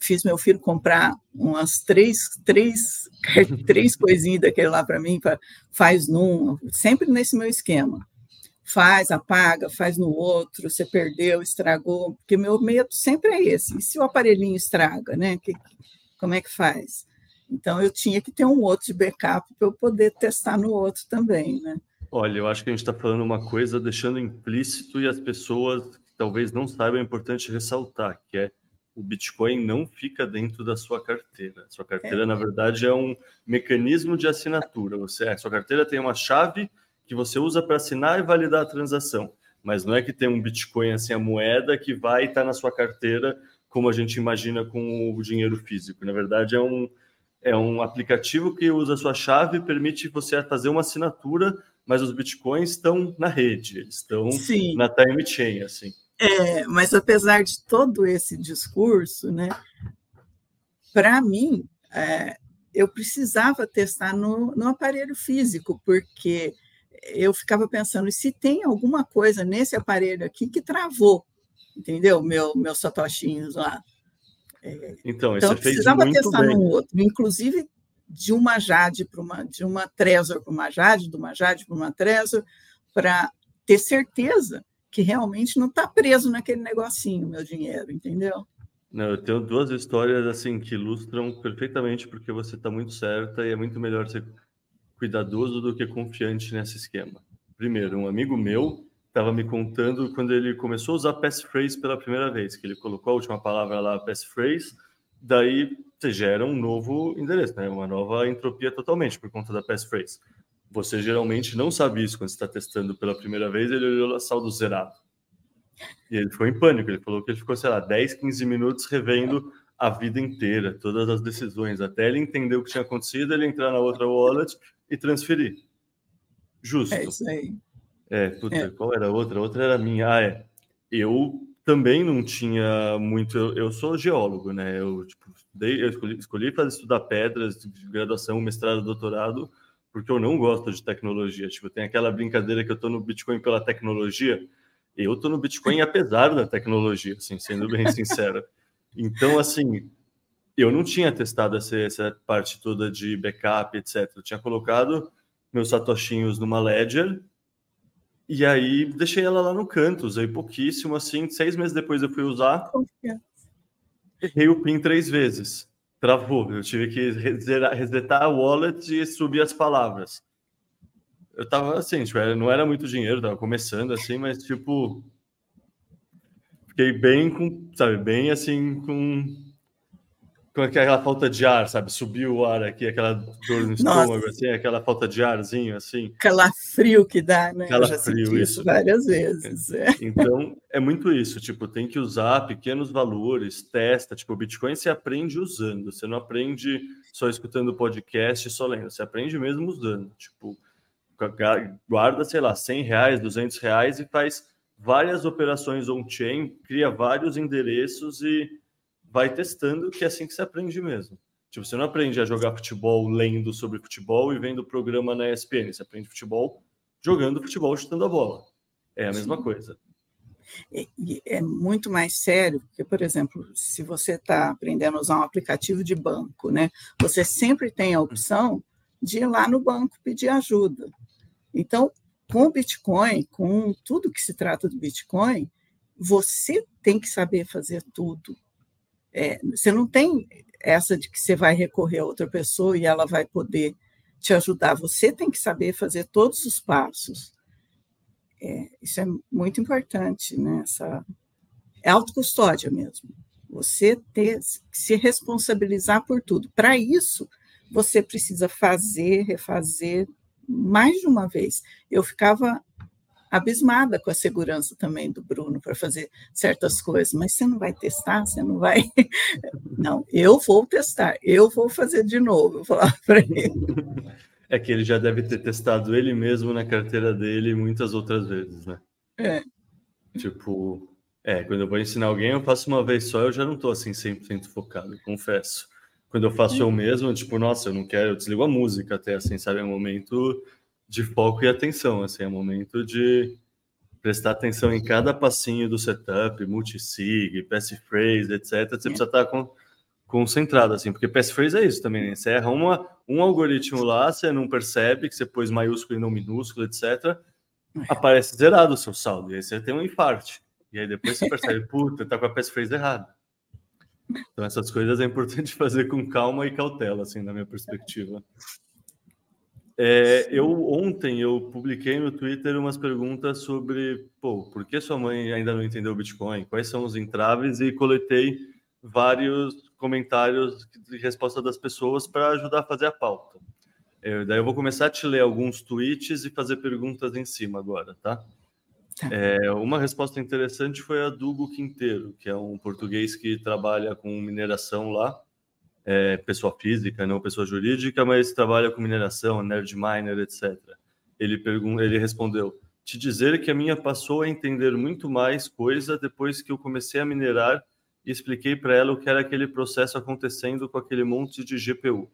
fiz meu filho comprar umas três, três, [laughs] três coisinhas daquele lá para mim, pra, faz num, sempre nesse meu esquema. Faz, apaga, faz no outro, você perdeu, estragou, porque meu medo sempre é esse. E se o aparelhinho estraga, né? Que, como é que faz? Então eu tinha que ter um outro de backup para eu poder testar no outro também, né? Olha, eu acho que a gente está falando uma coisa deixando implícito e as pessoas talvez não saibam, é importante ressaltar, que é o Bitcoin não fica dentro da sua carteira. Sua carteira, é. na verdade, é um mecanismo de assinatura. Você, a sua carteira tem uma chave que você usa para assinar e validar a transação. Mas não é que tem um Bitcoin assim, a moeda que vai estar tá na sua carteira, como a gente imagina com o dinheiro físico. Na verdade, é um, é um aplicativo que usa a sua chave e permite você fazer uma assinatura mas os bitcoins estão na rede, eles estão Sim. na time chain, assim. É, mas apesar de todo esse discurso, né, para mim, é, eu precisava testar no, no aparelho físico, porque eu ficava pensando, se tem alguma coisa nesse aparelho aqui que travou, entendeu? Meu, meus satoshinhos lá. É, então, então eu precisava testar bem. no outro. Inclusive, de uma Jade para uma de uma Trezor para uma Jade, de uma Jade para uma Trezor, para ter certeza que realmente não está preso naquele negocinho, meu dinheiro, entendeu? Não, eu tenho duas histórias assim que ilustram perfeitamente porque você está muito certa e é muito melhor ser cuidadoso do que confiante nesse esquema. Primeiro, um amigo meu estava me contando quando ele começou a usar passphrase pela primeira vez, que ele colocou a última palavra lá, passphrase, daí você gera um novo endereço, né? uma nova entropia totalmente por conta da passphrase. Você geralmente não sabe isso quando está testando pela primeira vez, ele olhou a saldo zerado. E ele ficou em pânico, ele falou que ele ficou, sei lá, 10, 15 minutos revendo a vida inteira, todas as decisões, até ele entender o que tinha acontecido, ele entrar na outra wallet e transferir. Justo. É isso aí. É, puta, É. qual era a outra? A outra era minha. Ah, é. Eu também não tinha muito. Eu, eu sou geólogo, né? Eu, tipo, eu escolhi, escolhi fazer estudar pedras de graduação, mestrado, doutorado, porque eu não gosto de tecnologia. Tipo, tem aquela brincadeira que eu tô no Bitcoin pela tecnologia. Eu tô no Bitcoin apesar da tecnologia, assim, sendo bem [laughs] sincero. Então, assim, eu não tinha testado essa, essa parte toda de backup, etc. Eu tinha colocado meus satoshinhos numa Ledger e aí deixei ela lá no canto, usei pouquíssimo, assim, seis meses depois eu fui usar, Confia. Errei o PIN três vezes. Travou, eu tive que resetar, a wallet e subir as palavras. Eu tava assim, tipo, era- não era muito dinheiro, tava começando assim, mas tipo. Fiquei bem com, sabe, bem assim, com. Com aquela falta de ar, sabe? Subiu o ar aqui, aquela dor no Nossa. estômago, assim, aquela falta de arzinho, assim. Calafrio que dá, né? Calafrio, isso. isso várias vezes. É. [laughs] Então, é muito isso, tipo, tem que usar pequenos valores, testa, tipo, o Bitcoin você aprende usando, você não aprende só escutando podcast e só lendo, você aprende mesmo usando, tipo, guarda, sei lá, 100 reais, 200 reais e faz várias operações on-chain, cria vários endereços e vai testando, que é assim que você aprende mesmo. Tipo, você não aprende a jogar futebol lendo sobre futebol e vendo o programa na ESPN, você aprende futebol jogando futebol, chutando a bola. É a mesma coisa. E- e é muito mais sério, porque, por exemplo, se você está aprendendo a usar um aplicativo de banco, né, você sempre tem a opção de ir lá no banco pedir ajuda. Então, com o Bitcoin, com tudo que se trata do Bitcoin, você tem que saber fazer tudo. É, você não tem essa de que você vai recorrer a outra pessoa e ela vai poder te ajudar. Você tem que saber fazer todos os passos. É, isso é muito importante, né? Essa, é autocustódia mesmo. Você ter se responsabilizar por tudo. Para isso, você precisa fazer, refazer mais de uma vez. Eu ficava abismada com a segurança também do Bruno para fazer certas coisas, mas você não vai testar, você não vai. [laughs] Não, eu vou testar, eu vou fazer de novo, eu falava para ele. É que ele já deve ter testado ele mesmo na carteira dele muitas outras vezes, né? É. Tipo, é, quando eu vou ensinar alguém, eu faço uma vez só, eu já não tô assim 100% focado, confesso. Quando eu faço eu mesmo, tipo, nossa, eu não quero, eu desligo a música até, assim, sabe? É um momento de foco e atenção, assim, é momento de prestar atenção em cada passinho do setup, multisig, passphrase, etc. Você precisa estar com, concentrado, assim, porque passphrase é isso também, né? Você erra uma, um algoritmo lá, você não percebe que você pôs maiúsculo e não minúsculo, etc. Aparece zerado o seu saldo, e aí você tem um infarte. E aí depois você percebe, [laughs] puta, tá com a passphrase errada. Então essas coisas é importante [laughs] fazer com calma e cautela, assim, na minha perspectiva. É, eu ontem eu publiquei no Twitter umas perguntas sobre, pô, por que sua mãe ainda não entendeu o Bitcoin? Quais são os entraves? E coletei vários comentários de resposta das pessoas para ajudar a fazer a pauta. É, daí eu vou começar a te ler alguns tweets e fazer perguntas em cima agora, tá? Tá. É, uma resposta interessante foi a do Hugo Quinteiro, que é um português que trabalha com mineração lá, é, pessoa física, não pessoa jurídica, mas trabalha com mineração, nerd miner, etc. Ele, pergun ele respondeu: Te dizer que a minha passou a entender muito mais coisa depois que eu comecei a minerar e expliquei para ela o que era aquele processo acontecendo com aquele monte de GPU.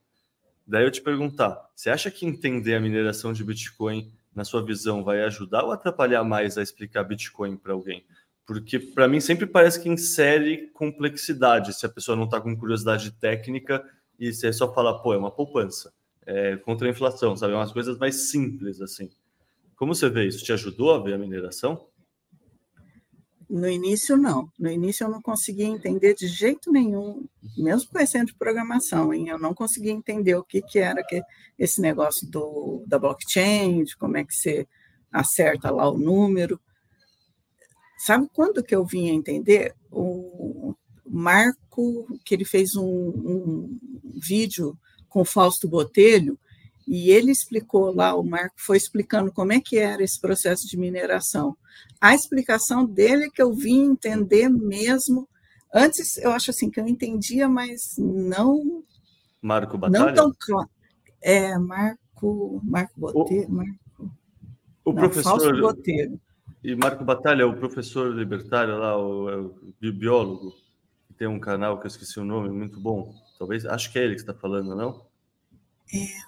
Daí eu te perguntar: você acha que entender a mineração de Bitcoin, na sua visão, vai ajudar ou atrapalhar mais a explicar Bitcoin para alguém? Porque para mim sempre parece que insere complexidade se a pessoa não está com curiosidade técnica e você só fala, pô, é uma poupança, é contra a inflação, sabe? É umas coisas mais simples assim. Como você vê isso? Te ajudou a ver a mineração? No início, não. No início, eu não conseguia entender de jeito nenhum, mesmo conhecendo de programação, hein? eu não conseguia entender o que, que era que, esse negócio do, da blockchain, de como é que você acerta lá o número. Sabe quando que eu vim a entender? O Marco, que ele fez um, um vídeo com o Fausto Botelho, e ele explicou lá, o Marco foi explicando como é que era esse processo de mineração. A explicação dele é que eu vim entender mesmo. Antes, eu acho assim que eu entendia, mas não. Marco Batalha? Não tão claro. É, Marco. Marco Botelho. Marco... O Não, professor Fausto Botelho. E Marco Batalha, o professor libertário lá, o, é o biólogo, que tem um canal que eu esqueci o nome, muito bom. Talvez, acho que é ele que está falando, não?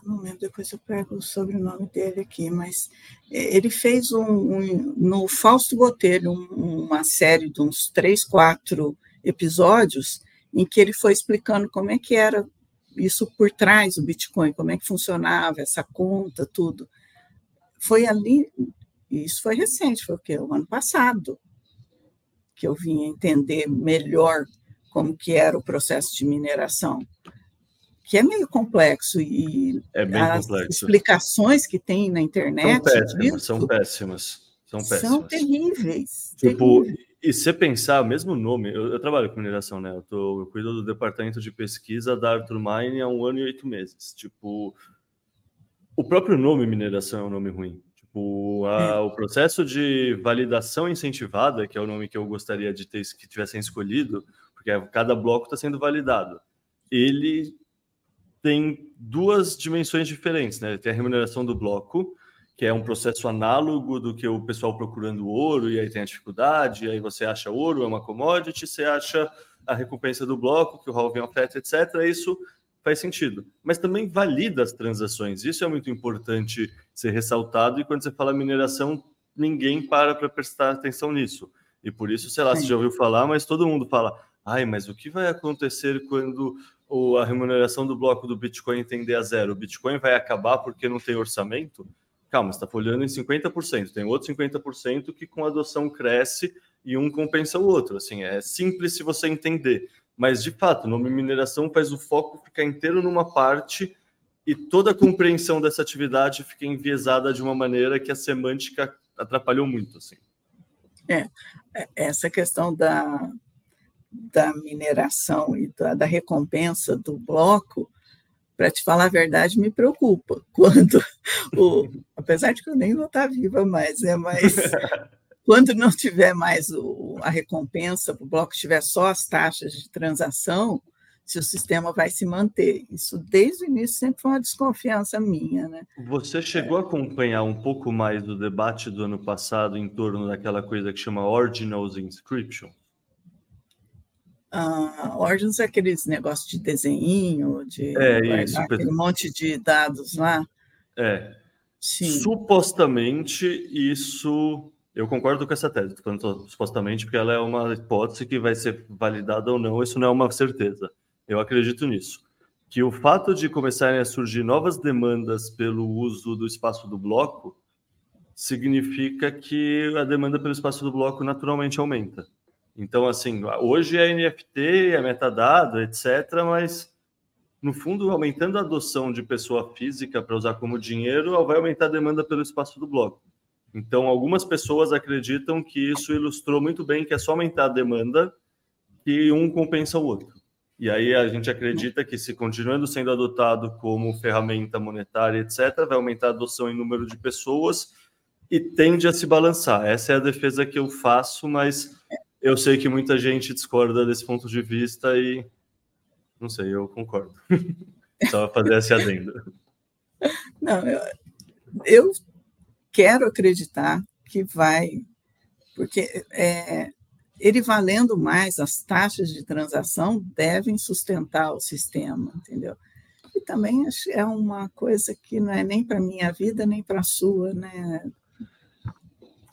não lembro, depois eu pego o sobrenome dele aqui, mas é, ele fez um, um no Fausto Botelho um, uma série de uns três, quatro episódios em que ele foi explicando como é que era isso por trás do Bitcoin, como é que funcionava essa conta, tudo. Foi ali, isso foi recente, foi o quê? O ano passado, que eu vim entender melhor como que era o processo de mineração que é meio complexo e é bem as complexo. explicações que tem na internet são péssimas, são péssimas, são péssimas. São terríveis. Tipo, terríveis. e se pensar, mesmo nome, eu, eu, trabalho com mineração, né? Eu, tô, eu cuido do departamento de pesquisa da Arthur Mine há um ano e oito meses. Tipo, o próprio nome mineração é um nome ruim. Tipo, a, é. o processo de validação incentivada, que é o nome que eu gostaria de ter que tivessem escolhido, porque cada bloco está sendo validado. Ele tem duas dimensões diferentes, né? Tem a remuneração do bloco, que é um processo análogo do que o pessoal procurando ouro, e aí tem a dificuldade, e aí você acha ouro, é uma commodity, você acha a recompensa do bloco, que o halving oferta, etc. Isso faz sentido. Mas também valida as transações. Isso é muito importante ser ressaltado, e quando você fala mineração, ninguém para para prestar atenção nisso. E por isso, sei lá, Sim. você já ouviu falar, mas todo mundo fala, ai, mas o que vai acontecer quando a remuneração do bloco do Bitcoin tender a zero, o Bitcoin vai acabar porque não tem orçamento? Calma, está folhando em 50%, tem outro 50% que com a adoção cresce e um compensa o outro. Assim, é simples se você entender. Mas, de fato, o nome mineração faz o foco ficar inteiro numa parte e toda a compreensão dessa atividade fica enviesada de uma maneira que a semântica atrapalhou muito. Assim. É, é essa questão da, da mineração e da, da recompensa do bloco, para te falar a verdade, me preocupa. [laughs] Quando, o, apesar de que eu nem vou estar viva mais, né, mas [laughs] quando não tiver mais o, a recompensa, o bloco tiver só as taxas de transação, se o sistema vai se manter. Isso desde o início sempre foi uma desconfiança minha, né? Você chegou é. a acompanhar um pouco mais do debate do ano passado em torno daquela coisa que chama Ordinals Inscription? Uh, Origins é aqueles negócios de desenho, de é, isso, aquele monte de dados lá. É. Sim. Supostamente, isso. Eu concordo com essa tese, supostamente, porque ela é uma hipótese que vai ser validada ou não, isso não é uma certeza. Eu acredito nisso. Que o fato de começarem a surgir novas demandas pelo uso do espaço do bloco significa que a demanda pelo espaço do bloco naturalmente aumenta. Então, assim, hoje é NFT, é metadado, etc., mas no fundo, aumentando a adoção de pessoa física para usar como dinheiro, vai aumentar a demanda pelo espaço do bloco. Então, algumas pessoas acreditam que isso ilustrou muito bem que é só aumentar a demanda que um compensa o outro. E aí a gente acredita que se continuando sendo adotado como ferramenta monetária, etc., vai aumentar a adoção em número de pessoas e tende a se balançar. Essa é a defesa que eu faço, mas eu sei que muita gente discorda desse ponto de vista e não sei, eu concordo. [laughs] Só fazer esse adendo. Não, eu, eu quero acreditar que vai, porque é, ele valendo mais, as taxas de transação devem sustentar o sistema, entendeu? E também é uma coisa que não é nem para minha vida, nem para a sua, né?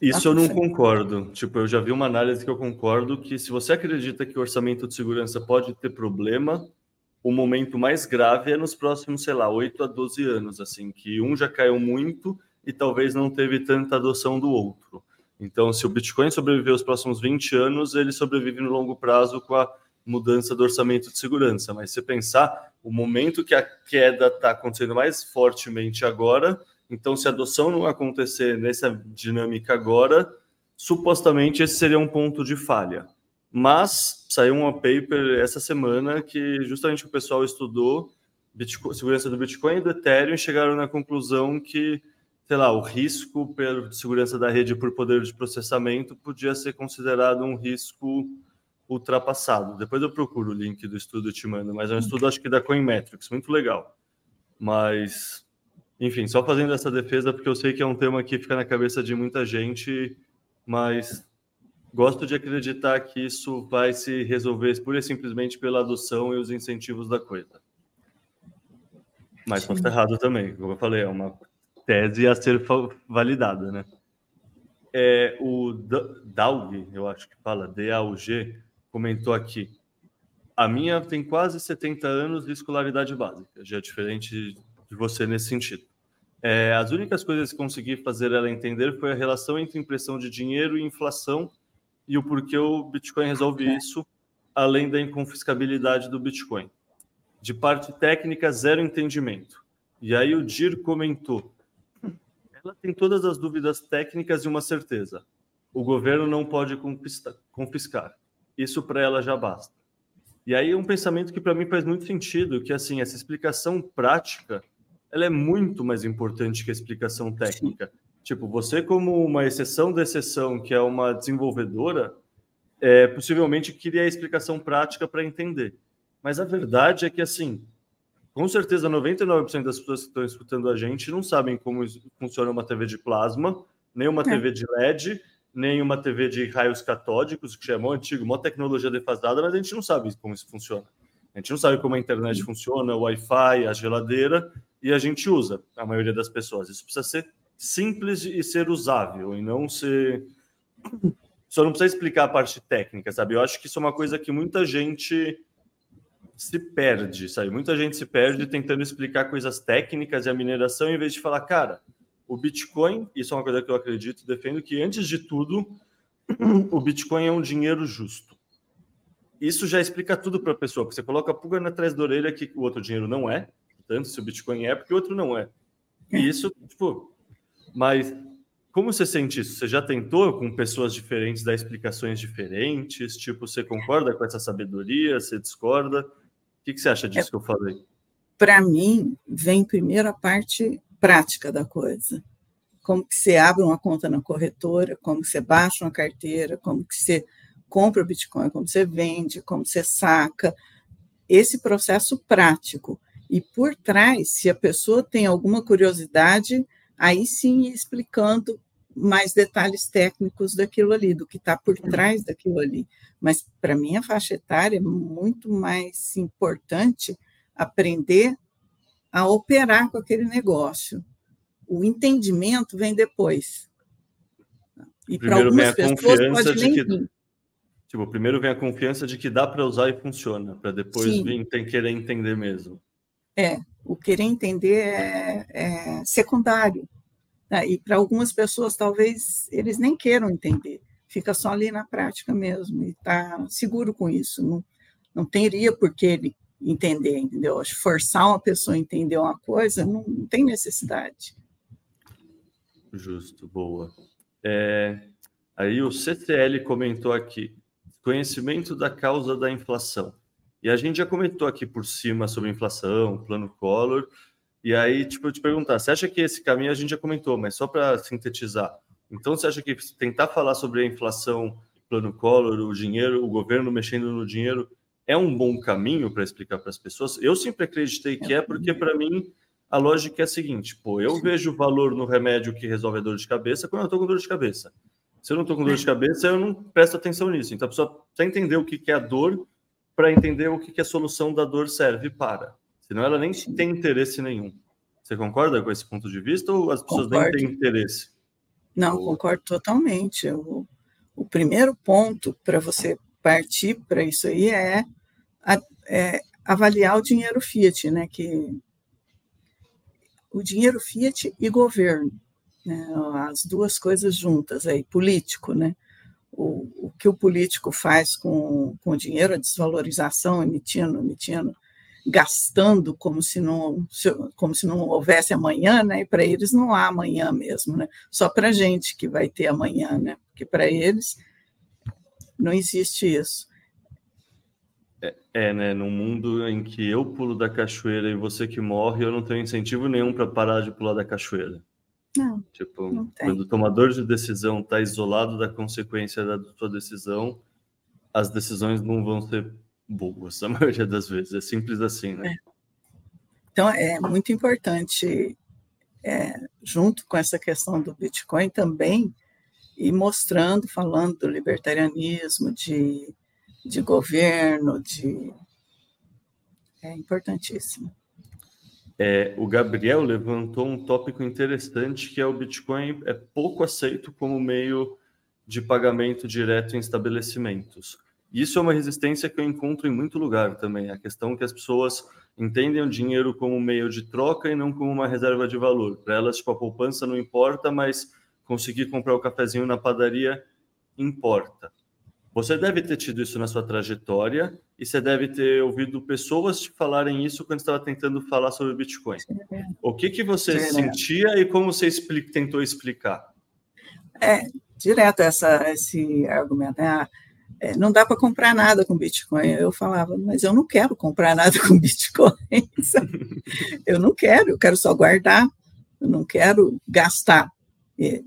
Isso eu não concordo. Tipo, eu já vi uma análise que eu concordo que se você acredita que o orçamento de segurança pode ter problema, o momento mais grave é nos próximos, sei lá, 8 a 12 anos, assim, que um já caiu muito e talvez não teve tanta adoção do outro. Então, se o Bitcoin sobreviver os próximos 20 anos, ele sobrevive no longo prazo com a mudança do orçamento de segurança. Mas se pensar, o momento que a queda está acontecendo mais fortemente agora então, se a adoção não acontecer nessa dinâmica agora, supostamente esse seria um ponto de falha. Mas saiu um paper essa semana que justamente o pessoal estudou Bitcoin, segurança do Bitcoin e do Ethereum e chegaram na conclusão que, sei lá, o risco pela segurança da rede por poder de processamento podia ser considerado um risco ultrapassado. Depois eu procuro o link do estudo e te mando, mas é um estudo acho que da Coinmetrics, muito legal. Mas enfim, só fazendo essa defesa, porque eu sei que é um tema que fica na cabeça de muita gente, mas gosto de acreditar que isso vai se resolver pura e simplesmente pela adoção e os incentivos da coisa. Mas posso estar errado também, como eu falei, é uma tese a ser validada, né? É, o Daug, eu acho que fala, D-A-U-G, comentou aqui. A minha tem quase 70 anos de escolaridade básica, já é diferente de você nesse sentido. É, as únicas coisas que consegui fazer ela entender foi a relação entre impressão de dinheiro e inflação e o porquê o Bitcoin resolve isso, além da inconfiscabilidade do Bitcoin. De parte técnica, zero entendimento. E aí o Dir comentou: tem todas as dúvidas técnicas e uma certeza. O governo não pode confiscar. Isso para ela já basta. E aí um pensamento que para mim faz muito sentido, que assim, essa explicação prática, ela é muito mais importante que a explicação técnica. Tipo, você como uma exceção da exceção, que é uma desenvolvedora, é, possivelmente queria a explicação prática para entender. Mas a verdade é que, assim, com certeza 99% das pessoas que estão escutando a gente não sabem como funciona uma TV de plasma, nem uma é. TV de LED, nem uma TV de raios catódicos, que é mó antigo, uma tecnologia defasada, mas a gente não sabe como isso funciona. A gente não sabe como a internet funciona, o Wi-Fi, a geladeira, e a gente usa, a maioria das pessoas. Isso precisa ser simples e ser usável, e não ser. [clears throat] Só não precisa explicar a parte técnica, sabe? Eu acho que isso é uma coisa que muita gente se perde, sabe? Muita gente se perde tentando explicar coisas técnicas e a mineração, em vez de falar, cara, o Bitcoin, isso é uma coisa que eu acredito, defendo que antes de tudo, [clears throat] o Bitcoin é um dinheiro justo. Isso já explica tudo para a pessoa, porque você coloca a pulga atrás da orelha que o outro dinheiro não é, tanto se o Bitcoin é, porque o outro não é. E isso, tipo, mas como você sente isso? Você já tentou com pessoas diferentes dar explicações diferentes? Tipo, você concorda com essa sabedoria? Você discorda? Que, que você acha disso é, que eu falei? Para mim, vem primeiro a parte prática da coisa. Como que você abre uma conta na corretora, como que você baixa uma carteira, como que você compra o Bitcoin, como você vende, como você saca. Esse processo prático. E por trás, se a pessoa tem alguma curiosidade, aí sim explicando mais detalhes técnicos daquilo ali, do que está por trás daquilo ali. Mas para mim a faixa etária é muito mais importante aprender a operar com aquele negócio. O entendimento vem depois. E para algumas pessoas pode nem que, vir. Tipo, primeiro vem a confiança de que dá para usar e funciona, para depois Sim. vir tem querer entender mesmo. É, o querer entender é, é secundário. Né? E para algumas pessoas, talvez, eles nem queiram entender, fica só ali na prática mesmo, e está seguro com isso, não, não teria por que ele entender, entendeu? Forçar uma pessoa a entender uma coisa não, não tem necessidade. Justo, boa. É, aí o CTL comentou aqui, conhecimento da causa da inflação. E a gente já comentou aqui por cima sobre inflação, plano Collor, e aí, tipo, eu te perguntar, você acha que esse caminho a gente já comentou, mas só para sintetizar. Então, você acha que tentar falar sobre a inflação, plano Collor, o dinheiro, o governo mexendo no dinheiro, é um bom caminho para explicar para as pessoas? Eu sempre acreditei que é, porque para mim a lógica é a seguinte: pô, eu vejo valor no remédio que resolve a dor de cabeça quando eu estou com dor de cabeça. Se eu não estou com dor de cabeça, eu não presto atenção nisso. Então, a pessoa precisa entender o que é a dor para entender o que a solução da dor serve para. Senão ela nem tem interesse nenhum. Você concorda com esse ponto de vista ou as pessoas concordo. nem têm interesse? Não, ou... concordo totalmente. O, o primeiro ponto para você partir para isso aí é, é, avaliar o dinheiro fiat, né? Que o dinheiro fiat e governo, né? as duas coisas juntas aí, político, né? O, o que o político faz com, com o dinheiro, a desvalorização, emitindo, emitindo gastando como se não como se não houvesse amanhã, né? E para eles não há amanhã mesmo, né? Só para a gente que vai ter amanhã, né? Porque para eles não existe isso. É, é, né? Num mundo em que eu pulo da cachoeira e você que morre, eu não tenho incentivo nenhum para parar de pular da cachoeira. Não. Tipo, não quando o tomador de decisão está isolado da consequência da sua decisão, as decisões não vão ser boas, [laughs] a maioria das vezes. É simples assim, né? É. Então, é muito importante é, junto com essa questão do Bitcoin também, e mostrando, falando do libertarianismo, de, de governo, de. É importantíssimo. É, o Gabriel levantou um tópico interessante que é o Bitcoin é pouco aceito como meio de pagamento direto em estabelecimentos. Isso é uma resistência que eu encontro em muito lugar também. A questão que as pessoas entendem o dinheiro como meio de troca e não como uma reserva de valor. Para elas, tipo, a poupança não importa, mas conseguir comprar o cafezinho na padaria importa. Você deve ter tido isso na sua trajetória e você deve ter ouvido pessoas te falarem isso quando estava tentando falar sobre Bitcoin. O que, que você Sim, sentia e como você explica, tentou explicar? É, direto essa, esse argumento. Né? É, não dá para comprar nada com Bitcoin. Eu falava, mas eu não quero comprar nada com Bitcoin. [laughs] eu não quero, eu quero só guardar, eu não quero gastar. E,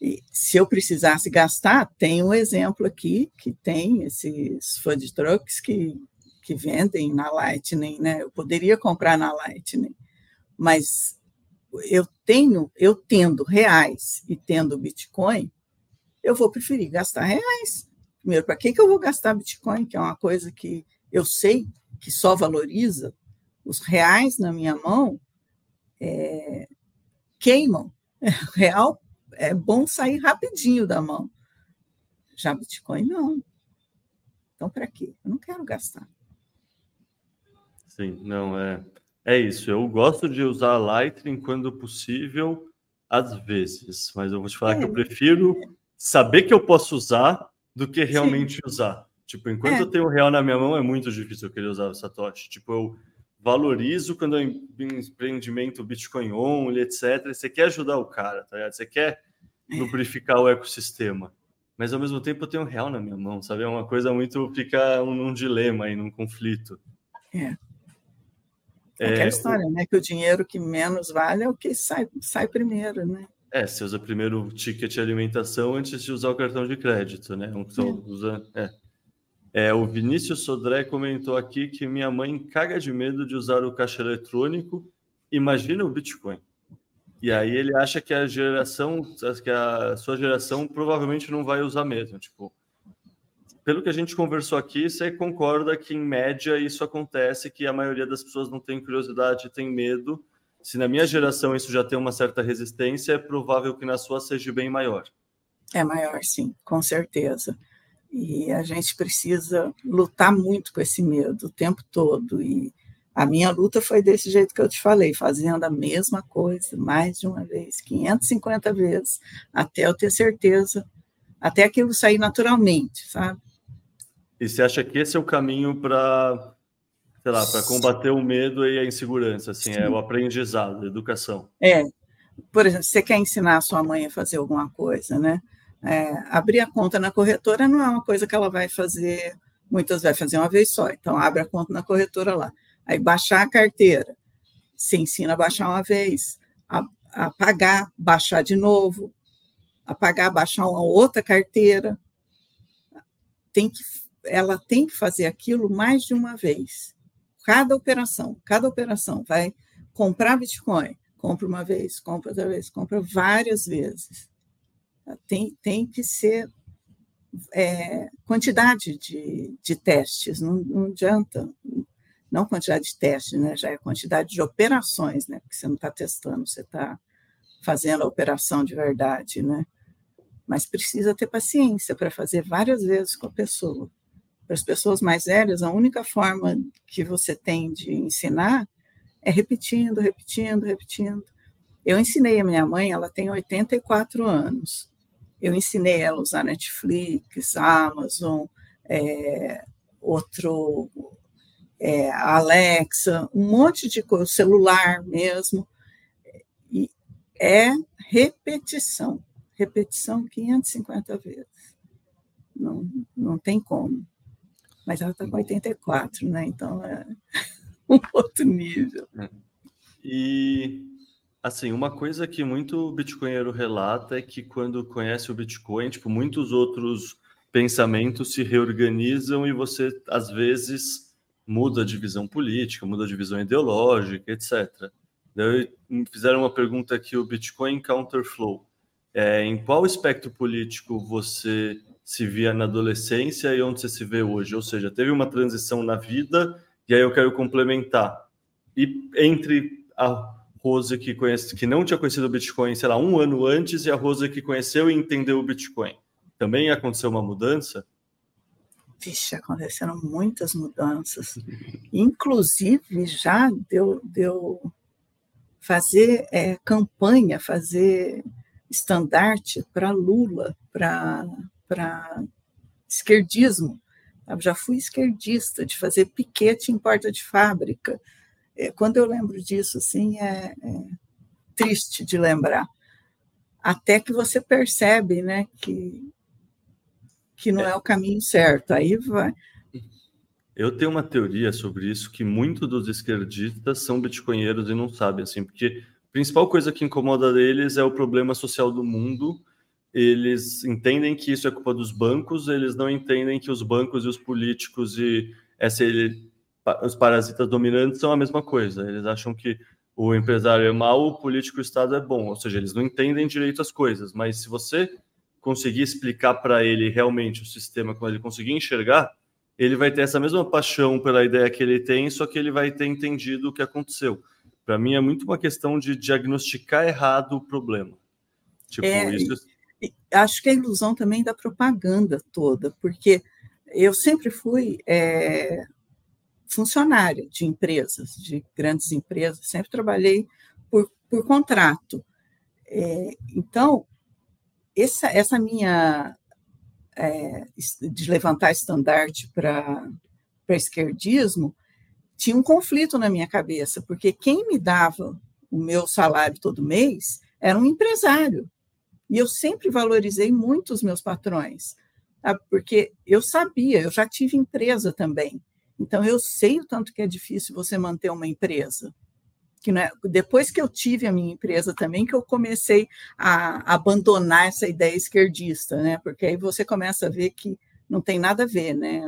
e se eu precisasse gastar, tem um exemplo aqui que tem esses food trucks que, que vendem na Lightning, né? Eu poderia comprar na Lightning, mas eu tenho, eu tendo reais e tendo Bitcoin, eu vou preferir gastar reais. Primeiro, para que, que eu vou gastar Bitcoin, que é uma coisa que eu sei que só valoriza? Os reais na minha mão é, queimam. [laughs] É, real é bom sair rapidinho da mão. Já Bitcoin, não. Então, para quê? Eu não quero gastar. Sim, não, é, é isso. Eu gosto de usar Lightning quando possível, às vezes, mas eu vou te falar é, que eu prefiro saber que eu posso usar do que realmente Sim. usar. Tipo, enquanto é. eu tenho o real na minha mão, é muito difícil eu querer usar o Satoshi. Tipo, eu valorizo quando é empreendimento Bitcoin only, etc. Você quer ajudar o cara, tá ligado? Você quer é. lubrificar o ecossistema. Mas ao mesmo tempo eu tenho um real na minha mão, sabe? É uma coisa muito. fica um, um dilema aí, num conflito. É. É aquela história, o... né? Que o dinheiro que menos vale é o que sai, sai primeiro, né? É, você usa primeiro o ticket de alimentação antes de usar o cartão de crédito, né? Então, usa, é. É, o Vinícius Sodré comentou aqui que minha mãe caga de medo de usar o caixa eletrônico. Imagina o Bitcoin. E aí ele acha que a geração, que a sua geração provavelmente não vai usar mesmo. Tipo, pelo que a gente conversou aqui, você concorda que em média isso acontece, que a maioria das pessoas não tem curiosidade, tem medo. Se na minha geração isso já tem uma certa resistência, é provável que na sua seja bem maior. É maior, sim, com certeza. E a gente precisa lutar muito com esse medo o tempo todo. E a minha luta foi desse jeito que eu te falei, fazendo a mesma coisa mais de uma vez, 550 vezes, até eu ter certeza, até aquilo sair naturalmente, sabe? E você acha que esse é o caminho para, sei lá, para combater o medo e a insegurança, assim, Sim. é o aprendizado, a educação? É. Por exemplo, você quer ensinar a sua mãe a fazer alguma coisa, né? É, abrir a conta na corretora não é uma coisa que ela vai fazer, muitas vai fazer uma vez só. Então, abre a conta na corretora lá. Aí, baixar a carteira. Você ensina a baixar uma vez, a, a pagar, baixar de novo, a pagar, baixar uma outra carteira. Tem que, ela tem que fazer aquilo mais de uma vez. Cada operação, cada operação vai comprar Bitcoin, compra uma vez, compra outra vez, compra várias vezes. Tem, tem que ser é, quantidade de, de testes, não, não adianta, não quantidade de testes, né, já é quantidade de operações, né, porque você não está testando, você está fazendo a operação de verdade, né, mas precisa ter paciência para fazer várias vezes com a pessoa. Para as pessoas mais velhas, a única forma que você tem de ensinar é repetindo, repetindo, repetindo. Eu ensinei a minha mãe, ela tem 84 anos. Eu ensinei ela a usar Netflix, Amazon, é, outro, é, Alexa, um monte de coisa, celular mesmo. E é repetição, repetição 550 vezes. Não, não tem como. Mas ela está com 84, né? Então é [laughs] um outro nível. É. E Assim, uma coisa que muito bitcoinheiro relata é que quando conhece o Bitcoin, tipo, muitos outros pensamentos se reorganizam e você, às vezes, muda de visão política, muda de visão ideológica, etc. Daí me fizeram uma pergunta aqui, o Bitcoin Counterflow. É, em qual espectro político você se via na adolescência e onde você se vê hoje? Ou seja, teve uma transição na vida e aí eu quero complementar. E entre a Rose que, conhece, que não tinha conhecido o Bitcoin, sei lá, um ano antes, e a Rose que conheceu e entendeu o Bitcoin, também aconteceu uma mudança? Vixe, aconteceram muitas mudanças. Inclusive, já deu, deu fazer é, campanha, fazer estandarte para Lula, para esquerdismo. Já fui esquerdista, de fazer piquete em porta de fábrica. É, quando eu lembro disso, assim, é, é triste de lembrar. Até que você percebe né, que, que não é. é o caminho certo. Aí vai, eu tenho uma teoria sobre isso que muitos dos esquerdistas são bitcoinheiros e não sabem, assim, porque a principal coisa que incomoda eles é o problema social do mundo. Eles entendem que isso é culpa dos bancos, eles não entendem que os bancos e os políticos e SL, os parasitas dominantes são a mesma coisa. Eles acham que o empresário é mau, o político e o Estado é bom. Ou seja, eles não entendem direito as coisas. Mas se você conseguir explicar para ele realmente o sistema, quando ele conseguir enxergar, ele vai ter essa mesma paixão pela ideia que ele tem, só que ele vai ter entendido o que aconteceu. Para mim é muito uma questão de diagnosticar errado o problema. Tipo, é, isso... Acho que a ilusão também da propaganda toda, porque eu sempre fui é, funcionária de empresas, de grandes empresas, sempre trabalhei por, por contrato. É, então, essa, essa minha é, de levantar estandarte para esquerdismo, tinha um conflito na minha cabeça, porque quem me dava o meu salário todo mês era um empresário. E eu sempre valorizei muito os meus patrões, porque eu sabia, eu já tive empresa também. Então, eu sei o tanto que é difícil você manter uma empresa que é, depois que eu tive a minha empresa também, que eu comecei a abandonar essa ideia esquerdista, né? Porque aí você começa a ver que não tem nada a ver, né?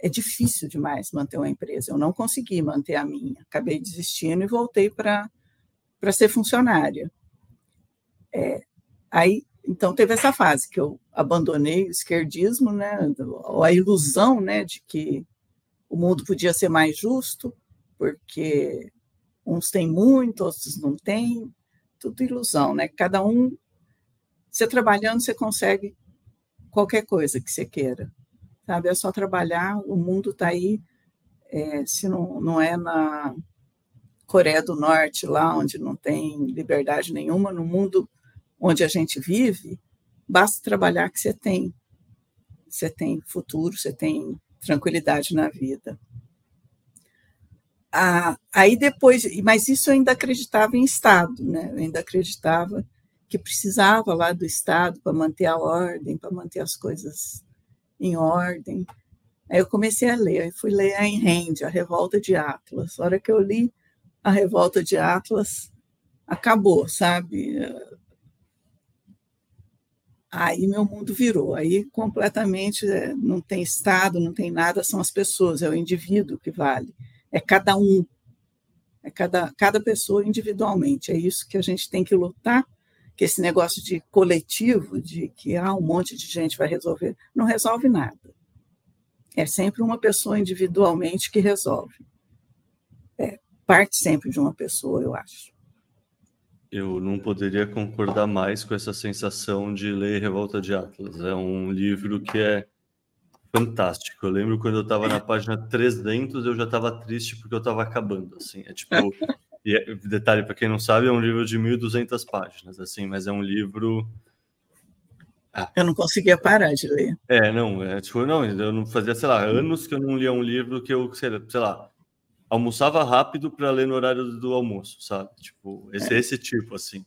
É difícil demais manter uma empresa. Eu não consegui manter a minha. Acabei desistindo e voltei para ser funcionária. É, aí, então, teve essa fase que eu abandonei o esquerdismo, né? A ilusão, né, de que o mundo podia ser mais justo, porque Uns têm muito, outros não têm. Tudo ilusão, né? Cada um, você trabalhando, você consegue qualquer coisa que você queira. Sabe? É só trabalhar, o mundo está aí. É, se não, não é na Coreia do Norte, lá onde não tem liberdade nenhuma, no mundo onde a gente vive, basta trabalhar que você tem. Você tem futuro, você tem tranquilidade na vida. Ah, aí depois, mas isso eu ainda acreditava em Estado, né? Eu ainda acreditava que precisava lá do Estado para manter a ordem, para manter as coisas em ordem. Aí eu comecei a ler, fui ler a Rand, a Revolta de Atlas. A hora que eu li a Revolta de Atlas, acabou, sabe? Aí meu mundo virou, aí completamente é, não tem Estado, não tem nada, são as pessoas, é o indivíduo que vale é cada um, é cada, cada pessoa individualmente. É isso que a gente tem que lutar, que esse negócio de coletivo, de que ah, um monte de gente vai resolver, não resolve nada. É sempre uma pessoa individualmente que resolve. É, parte sempre de uma pessoa, eu acho. Eu não poderia concordar mais com essa sensação de ler Revolta de Atlas. É um livro que é fantástico. Eu lembro quando eu estava na página 300, eu já estava triste porque eu estava acabando, assim. É tipo, e é, detalhe para quem não sabe, é um livro de 1200 páginas, assim, mas é um livro ah. Eu não conseguia parar de ler. É, não, é tipo, não, eu não fazia, sei lá, anos que eu não lia um livro que eu, sei lá, almoçava rápido para ler no horário do almoço, sabe? Tipo, esse é. esse tipo assim.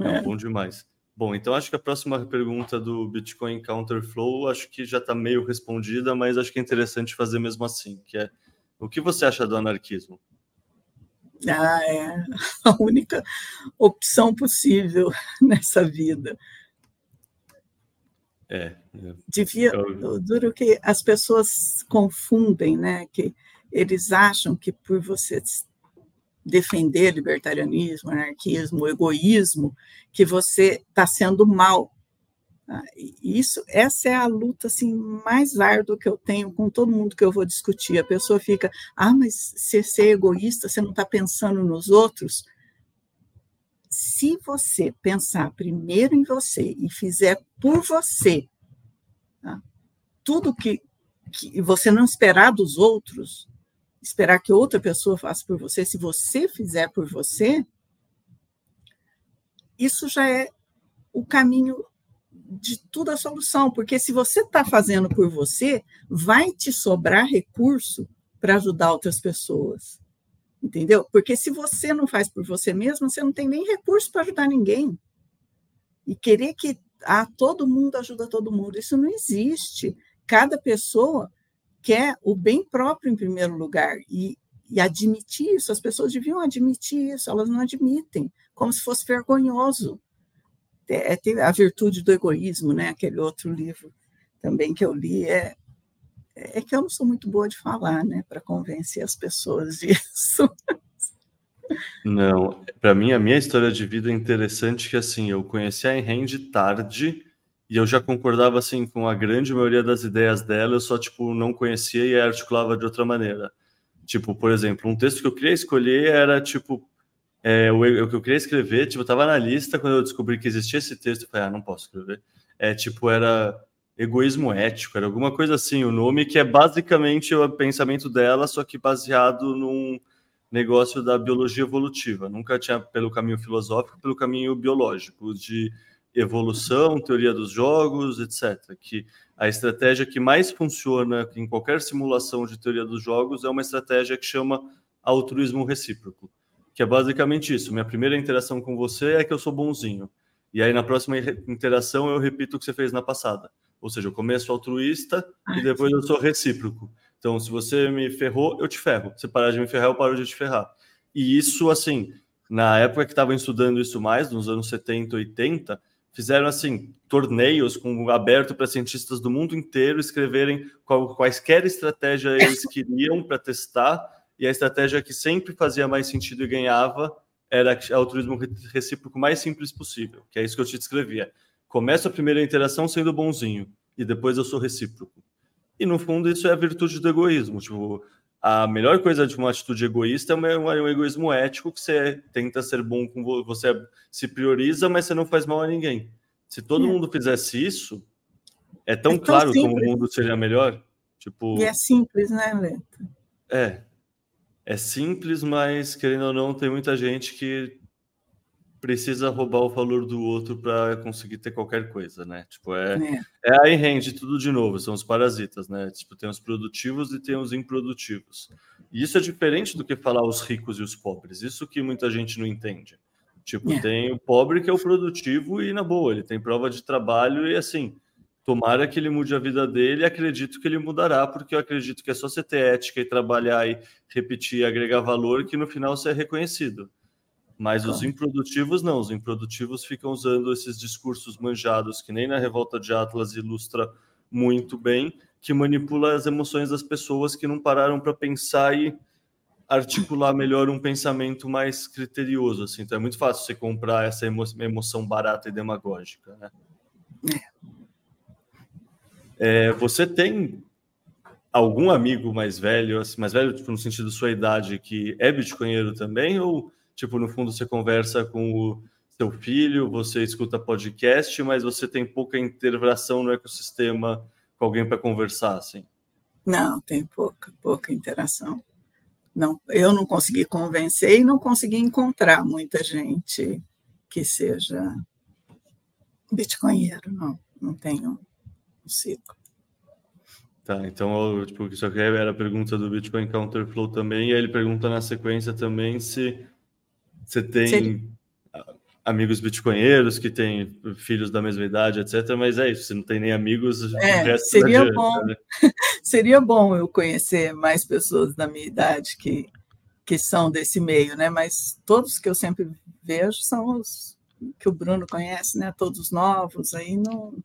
É, é bom demais. Bom, então acho que a próxima pergunta do Bitcoin Counterflow acho que já está meio respondida, mas acho que é interessante fazer mesmo assim, que é o que você acha do anarquismo? Ah, é [laughs] a única opção possível [laughs] nessa vida. É. é. Devia, eu... duro que as pessoas confundem, né? Que eles acham que por você defender libertarianismo, anarquismo, egoísmo, que você está sendo mal. Ah, isso, essa é a luta assim mais árdua que eu tenho com todo mundo que eu vou discutir. A pessoa fica, ah, mas se você é egoísta, você não está pensando nos outros. Se você pensar primeiro em você e fizer por você tá? tudo que, que você não esperar dos outros, esperar que outra pessoa faça por você, se você fizer por você, isso já é o caminho de tudo a solução, porque se você está fazendo por você, vai te sobrar recurso para ajudar outras pessoas. Entendeu? Porque se você não faz por você mesmo, você não tem nem recurso para ajudar ninguém. E querer que ah, todo mundo ajuda todo mundo, isso não existe. Cada pessoa quer o bem próprio em primeiro lugar e, e admitir isso. As pessoas deviam admitir isso, elas não admitem, como se fosse vergonhoso. É, é a virtude do egoísmo, né? Aquele outro livro também que eu li é é que eu não sou muito boa de falar, né, para convencer as pessoas [laughs] disso. Não, para mim a minha história de vida é interessante que assim, eu conheci a Ayn tarde e eu já concordava assim com a grande maioria das ideias dela, eu só tipo não conhecia e articulava de outra maneira. Tipo, por exemplo, um texto que eu queria escolher era tipo é, o, o que eu queria escrever, tipo, tava na lista quando eu descobri que existia esse texto, eu falei, ah, não posso escrever. É, tipo, era egoísmo ético, era alguma coisa assim, o nome que é basicamente o pensamento dela, só que baseado num negócio da biologia evolutiva. Nunca tinha pelo caminho filosófico, pelo caminho biológico, de evolução, teoria dos jogos, etc. Que a estratégia que mais funciona em qualquer simulação de teoria dos jogos é uma estratégia que chama altruísmo recíproco, que é basicamente isso. Minha primeira interação com você é que eu sou bonzinho. E aí na próxima interação eu repito o que você fez na passada. Ou seja, eu começo altruísta e depois eu sou recíproco. Então, se você me ferrou, eu te ferro. Se parar de me ferrar, eu paro de te ferrar. E isso, assim, na época que estavam estudando isso mais, nos anos 70, 80, fizeram assim torneios com aberto para cientistas do mundo inteiro escreverem qual, quaisquer estratégia eles [laughs] queriam para testar e a estratégia que sempre fazia mais sentido e ganhava era o altruísmo recíproco mais simples possível, que é isso que eu te descrevia. Começo a primeira interação sendo bonzinho e depois eu sou recíproco. E no fundo isso é a virtude do egoísmo. Tipo, a melhor coisa de uma atitude egoísta é um, egoísmo ético que você tenta ser bom com você, se prioriza, mas você não faz mal a ninguém. Se todo é. mundo fizesse isso, é tão, é tão claro simples. como o mundo seria melhor. Tipo, e é simples, né, Leto? É. É simples, mas querendo ou não, tem muita gente que precisa roubar o valor do outro para conseguir ter qualquer coisa, né? Tipo, é, é. é aí rende tudo de novo, são os parasitas, né? Tipo, tem os produtivos e tem os improdutivos. E isso é diferente do que falar os ricos e os pobres. Isso que muita gente não entende. Tipo, é. tem o pobre que é o produtivo e na boa, ele tem prova de trabalho e assim, tomara que ele mude a vida dele, acredito que ele mudará, porque eu acredito que é só você ter ética e trabalhar e repetir, agregar valor que no final você é reconhecido. Mas os improdutivos não, os improdutivos ficam usando esses discursos manjados, que nem na Revolta de Atlas ilustra muito bem, que manipula as emoções das pessoas que não pararam para pensar e articular melhor um pensamento mais criterioso. Assim. Então é muito fácil você comprar essa emo emoção barata e demagógica. Né? É, é você tem algum amigo mais velho, assim, mais velho tipo, no sentido da sua idade, que é bitcoinheiro também, ou Tipo, no fundo, você conversa com o seu filho, você escuta podcast, mas você tem pouca interação no ecossistema com alguém para conversar, assim? Não, tem pouca, pouca interação. Não, eu não consegui convencer e não consegui encontrar muita gente que seja bitcoinheiro, não, não tenho um ciclo. Tá, então, tipo, isso aqui era a pergunta do Bitcoin Counterflow também, e aí ele pergunta na sequência também se você tem Seria... amigos bitcoinheiros que têm filhos da mesma idade, etc. Mas é isso, você não tem nem amigos. É, seria bom. Né? [laughs] seria bom eu conhecer mais pessoas da minha idade que, que são desse meio, né? Mas todos que eu sempre vejo são os que o Bruno conhece, né? Todos novos, aí não,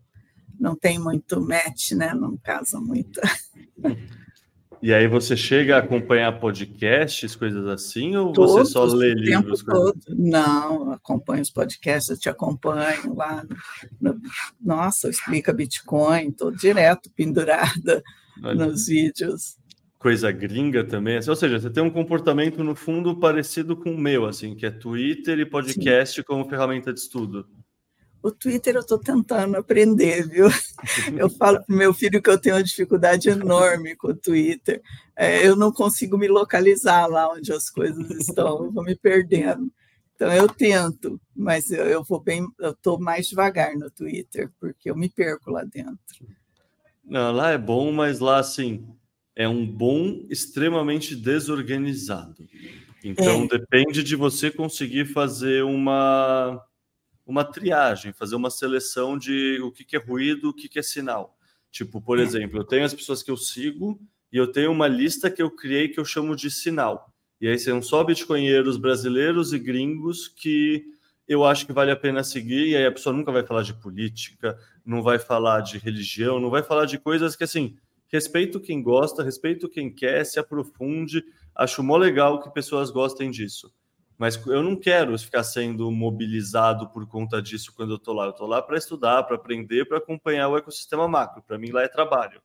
não tem muito match, né? Não casa muito. [laughs] E aí você chega a acompanhar podcasts, coisas assim, ou Todos, você só lê livros? Tempo todo. Não, acompanho os podcasts, eu te acompanho lá. No, nossa, explica Bitcoin, estou direto pendurada Olha. nos vídeos. Coisa gringa também, assim, ou seja, você tem um comportamento no fundo parecido com o meu, assim, que é Twitter e podcast Sim. como ferramenta de estudo. O Twitter eu estou tentando aprender, viu? [laughs] Eu falo para o meu filho que eu tenho uma dificuldade enorme com o Twitter. É, eu não consigo me localizar lá onde as coisas estão, eu vou me perdendo. Então eu tento, mas eu, eu vou bem, eu estou mais devagar no Twitter, porque eu me perco lá dentro. Não, lá é bom, mas lá assim é um bom extremamente desorganizado. Então é. depende de você conseguir fazer uma uma triagem, fazer uma seleção de o que, que é ruído, o que, que é sinal. Tipo, por é. exemplo, eu tenho as pessoas que eu sigo e eu tenho uma lista que eu criei que eu chamo de sinal. E aí são só bitcoinheiros brasileiros e gringos que eu acho que vale a pena seguir. E aí a pessoa nunca vai falar de política, não vai falar de religião, não vai falar de coisas que assim. Respeito quem gosta, respeito quem quer, se aprofunde. Acho mó legal que pessoas gostem disso. Mas eu não quero ficar sendo mobilizado por conta disso quando eu estou lá. Eu estou lá para estudar, para aprender, para acompanhar o ecossistema macro. Para mim, lá é trabalho.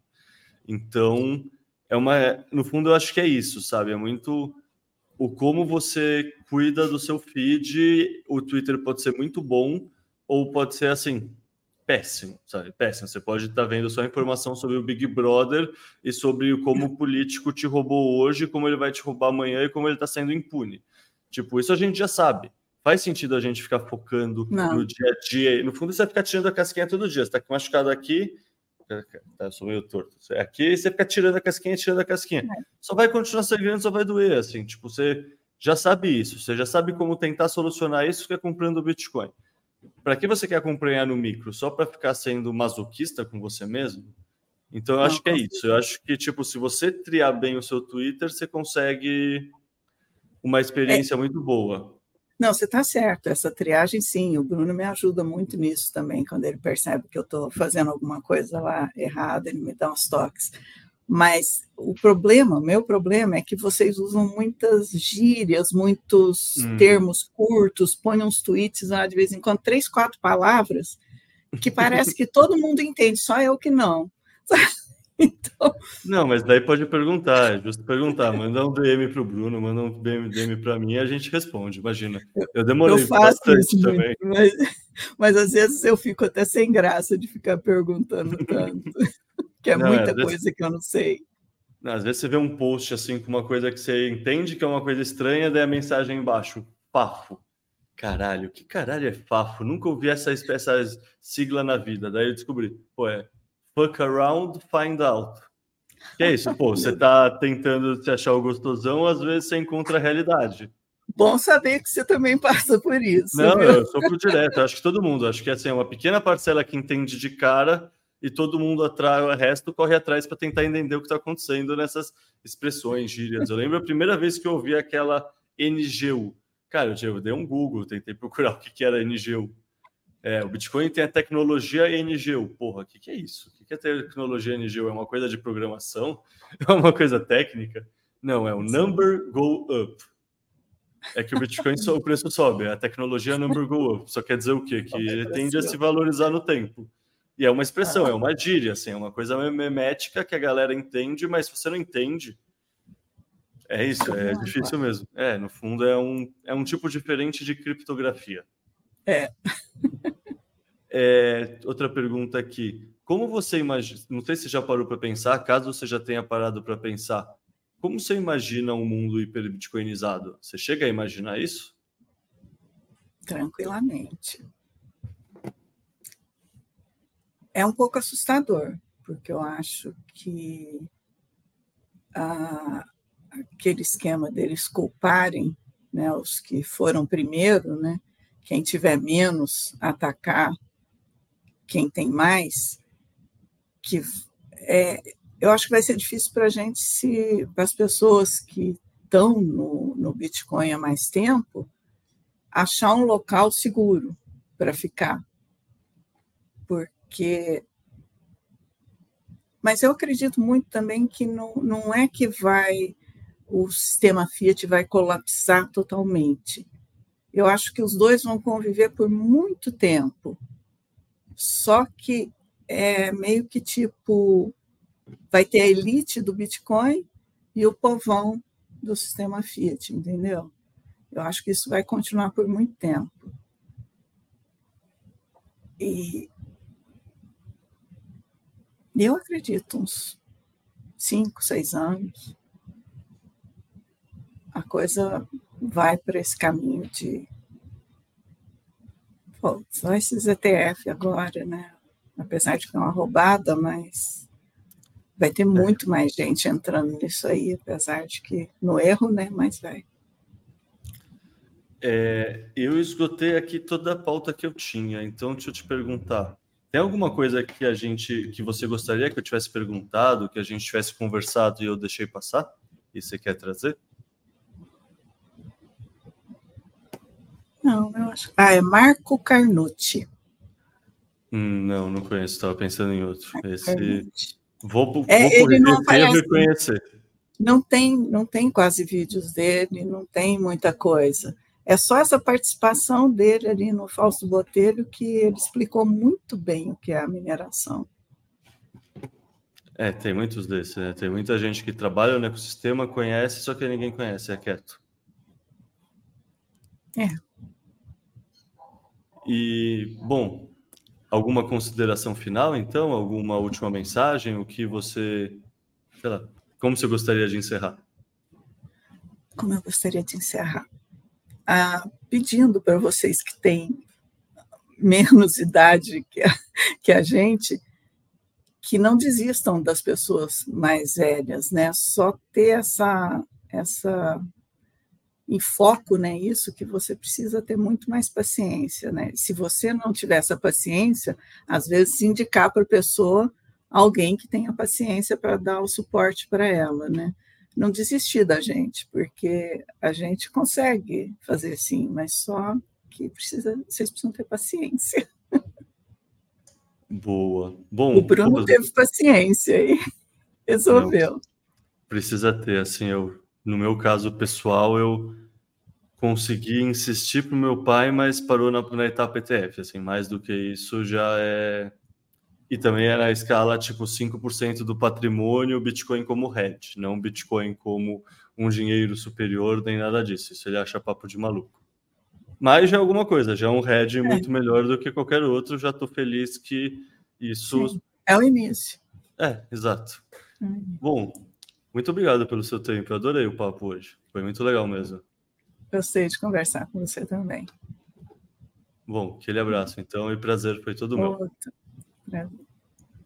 Então, é uma. No fundo, eu acho que é isso, sabe? É muito o como você cuida do seu feed. O Twitter pode ser muito bom ou pode ser assim péssimo, sabe? Péssimo. Você pode estar vendo só informação sobre o Big Brother e sobre como o político te roubou hoje, como ele vai te roubar amanhã e como ele está sendo impune. Tipo, isso a gente já sabe. Faz sentido a gente ficar focando Não. no dia a dia. No fundo, você vai ficar tirando a casquinha todo dia. Você está machucado aqui, tá, eu sou meio torto. Aqui você fica tirando a casquinha, tirando a casquinha. É. Só vai continuar sangrando, só vai doer, assim. Tipo, você já sabe isso. Você já sabe como tentar solucionar isso que é comprando Bitcoin. Para que você quer acompanhar no micro? Só para ficar sendo masoquista com você mesmo? Então, eu Não, acho que é isso. Eu acho que, tipo, se você triar bem o seu Twitter, você consegue uma experiência é. muito boa. Não, você está certo. Essa triagem, sim. O Bruno me ajuda muito nisso também. Quando ele percebe que eu estou fazendo alguma coisa lá errada, ele me dá uns toques. Mas o problema, o meu problema é que vocês usam muitas gírias, muitos hum. termos curtos, põem uns tweets lá de vez em quando, três, quatro palavras, que parece que todo mundo entende, só eu que não. [laughs] [laughs] Então... Não, mas daí pode perguntar, é justo perguntar. Manda um DM para o Bruno, manda um DM para mim e a gente responde. Imagina. Eu demorei eu bastante isso, também. Mas, mas às vezes eu fico até sem graça de ficar perguntando tanto, [laughs] que é não, muita coisa vezes... que eu não sei. Não, às vezes você vê um post assim com uma coisa que você entende que é uma coisa estranha, daí a mensagem embaixo, fafo. Caralho, que caralho é fafo? Nunca ouvi essa, essa sigla na vida. Daí eu descobri, pô, é fuck around, find out. Que é isso, pô, [laughs] você tá tentando se achar o gostosão, às vezes você encontra a realidade. Bom saber que você também passa por isso. Não, viu? eu sou por direto, acho que todo mundo, acho que assim, é uma pequena parcela que entende de cara e todo mundo atrás, o resto corre atrás para tentar entender o que está acontecendo nessas expressões, gírias. Eu lembro a primeira vez que eu ouvi aquela NGU. Cara, eu dei um Google, tentei procurar o que, que era NGU. É, o Bitcoin tem a tecnologia NGU. Porra, o que, que é isso? O que, que é tecnologia NGU? É uma coisa de programação? [laughs] É uma coisa técnica? Não, é o number go up. É que o Bitcoin só, o preço sobe, a tecnologia number go up. Só quer dizer o quê? Que ele tende a se valorizar no tempo. E é uma expressão, é uma gíria, assim, é uma coisa memética que a galera entende, mas se você não entende, é isso, é difícil mesmo. É, no fundo é um, é um tipo diferente de criptografia. É. é. Outra pergunta aqui. Como você imagina? Não sei se já parou para pensar, caso você já tenha parado para pensar, como você imagina um mundo hiperbitcoinizado? Você chega a imaginar isso? Tranquilamente. É um pouco assustador, porque eu acho que ah, aquele esquema deles culparem né, os que foram primeiro, né, quem tiver menos atacar quem tem mais, que é, eu acho que vai ser difícil para a gente se para as pessoas que estão no, no Bitcoin há mais tempo achar um local seguro para ficar, porque mas eu acredito muito também que não, não é que vai o sistema Fiat vai colapsar totalmente. Eu acho que os dois vão conviver por muito tempo. Só que é meio que tipo vai ter a elite do Bitcoin e o povão do sistema Fiat, entendeu? Eu acho que isso vai continuar por muito tempo. E eu acredito uns cinco, seis anos, a coisa vai para esse caminho de pô, só esses ETF agora, né? Apesar de que é uma roubada, mas vai ter é. muito mais gente entrando nisso aí, apesar de que no erro, né? Mas vai. É, eu esgotei aqui toda a pauta que eu tinha, então deixa eu te perguntar. Tem alguma coisa que a gente que você gostaria que eu tivesse perguntado, que a gente tivesse conversado e eu deixei passar? E você quer trazer? Não, eu acho. Ah, é Marco Carnucci. Hum, não, não conheço, estava pensando em outro. Esse. Vou, vou é, ele não aparece, reconhecer. Não tem, não tem quase vídeos dele, não tem muita coisa. É só essa participação dele ali no Fausto Botelho que ele explicou muito bem o que é a mineração. É, tem muitos desses, né? Tem muita gente que trabalha no ecossistema, conhece, só que ninguém conhece, é quieto. É. E, bom, alguma consideração final, então? Alguma última mensagem? O que você. Sei lá, como você gostaria de encerrar? Como eu gostaria de encerrar? Ah, pedindo para vocês que têm menos [laughs] idade que a, que a gente, que não desistam das pessoas mais velhas, né? Só ter essa, essa em foco, né? Isso que você precisa ter muito mais paciência, né? Se você não tiver essa paciência, às vezes indicar para a pessoa alguém que tenha paciência para dar o suporte para ela, né? Não desistir da gente, porque a gente consegue fazer sim, mas só que precisa, vocês precisam ter paciência. Boa. Bom, o Bruno teve paciência e [laughs] resolveu. Não, precisa ter, assim, eu no meu caso pessoal, eu consegui insistir para o meu pai, mas parou na, na, etapa ETF. Assim, mais do que isso já é. E também era a escala tipo 5% do patrimônio, Bitcoin como hedge, não Bitcoin como um dinheiro superior, nem nada disso. Isso ele acha papo de maluco. Mas já é alguma coisa, já é um hedge é. muito melhor do que qualquer outro. Já estou feliz que isso. Sim, é o início. É, exato. Hum. Bom, muito obrigado pelo seu tempo. Eu adorei o papo hoje. Foi muito legal mesmo. Gostei de conversar com você também. Bom, aquele abraço então e prazer foi todo meu. Prazer.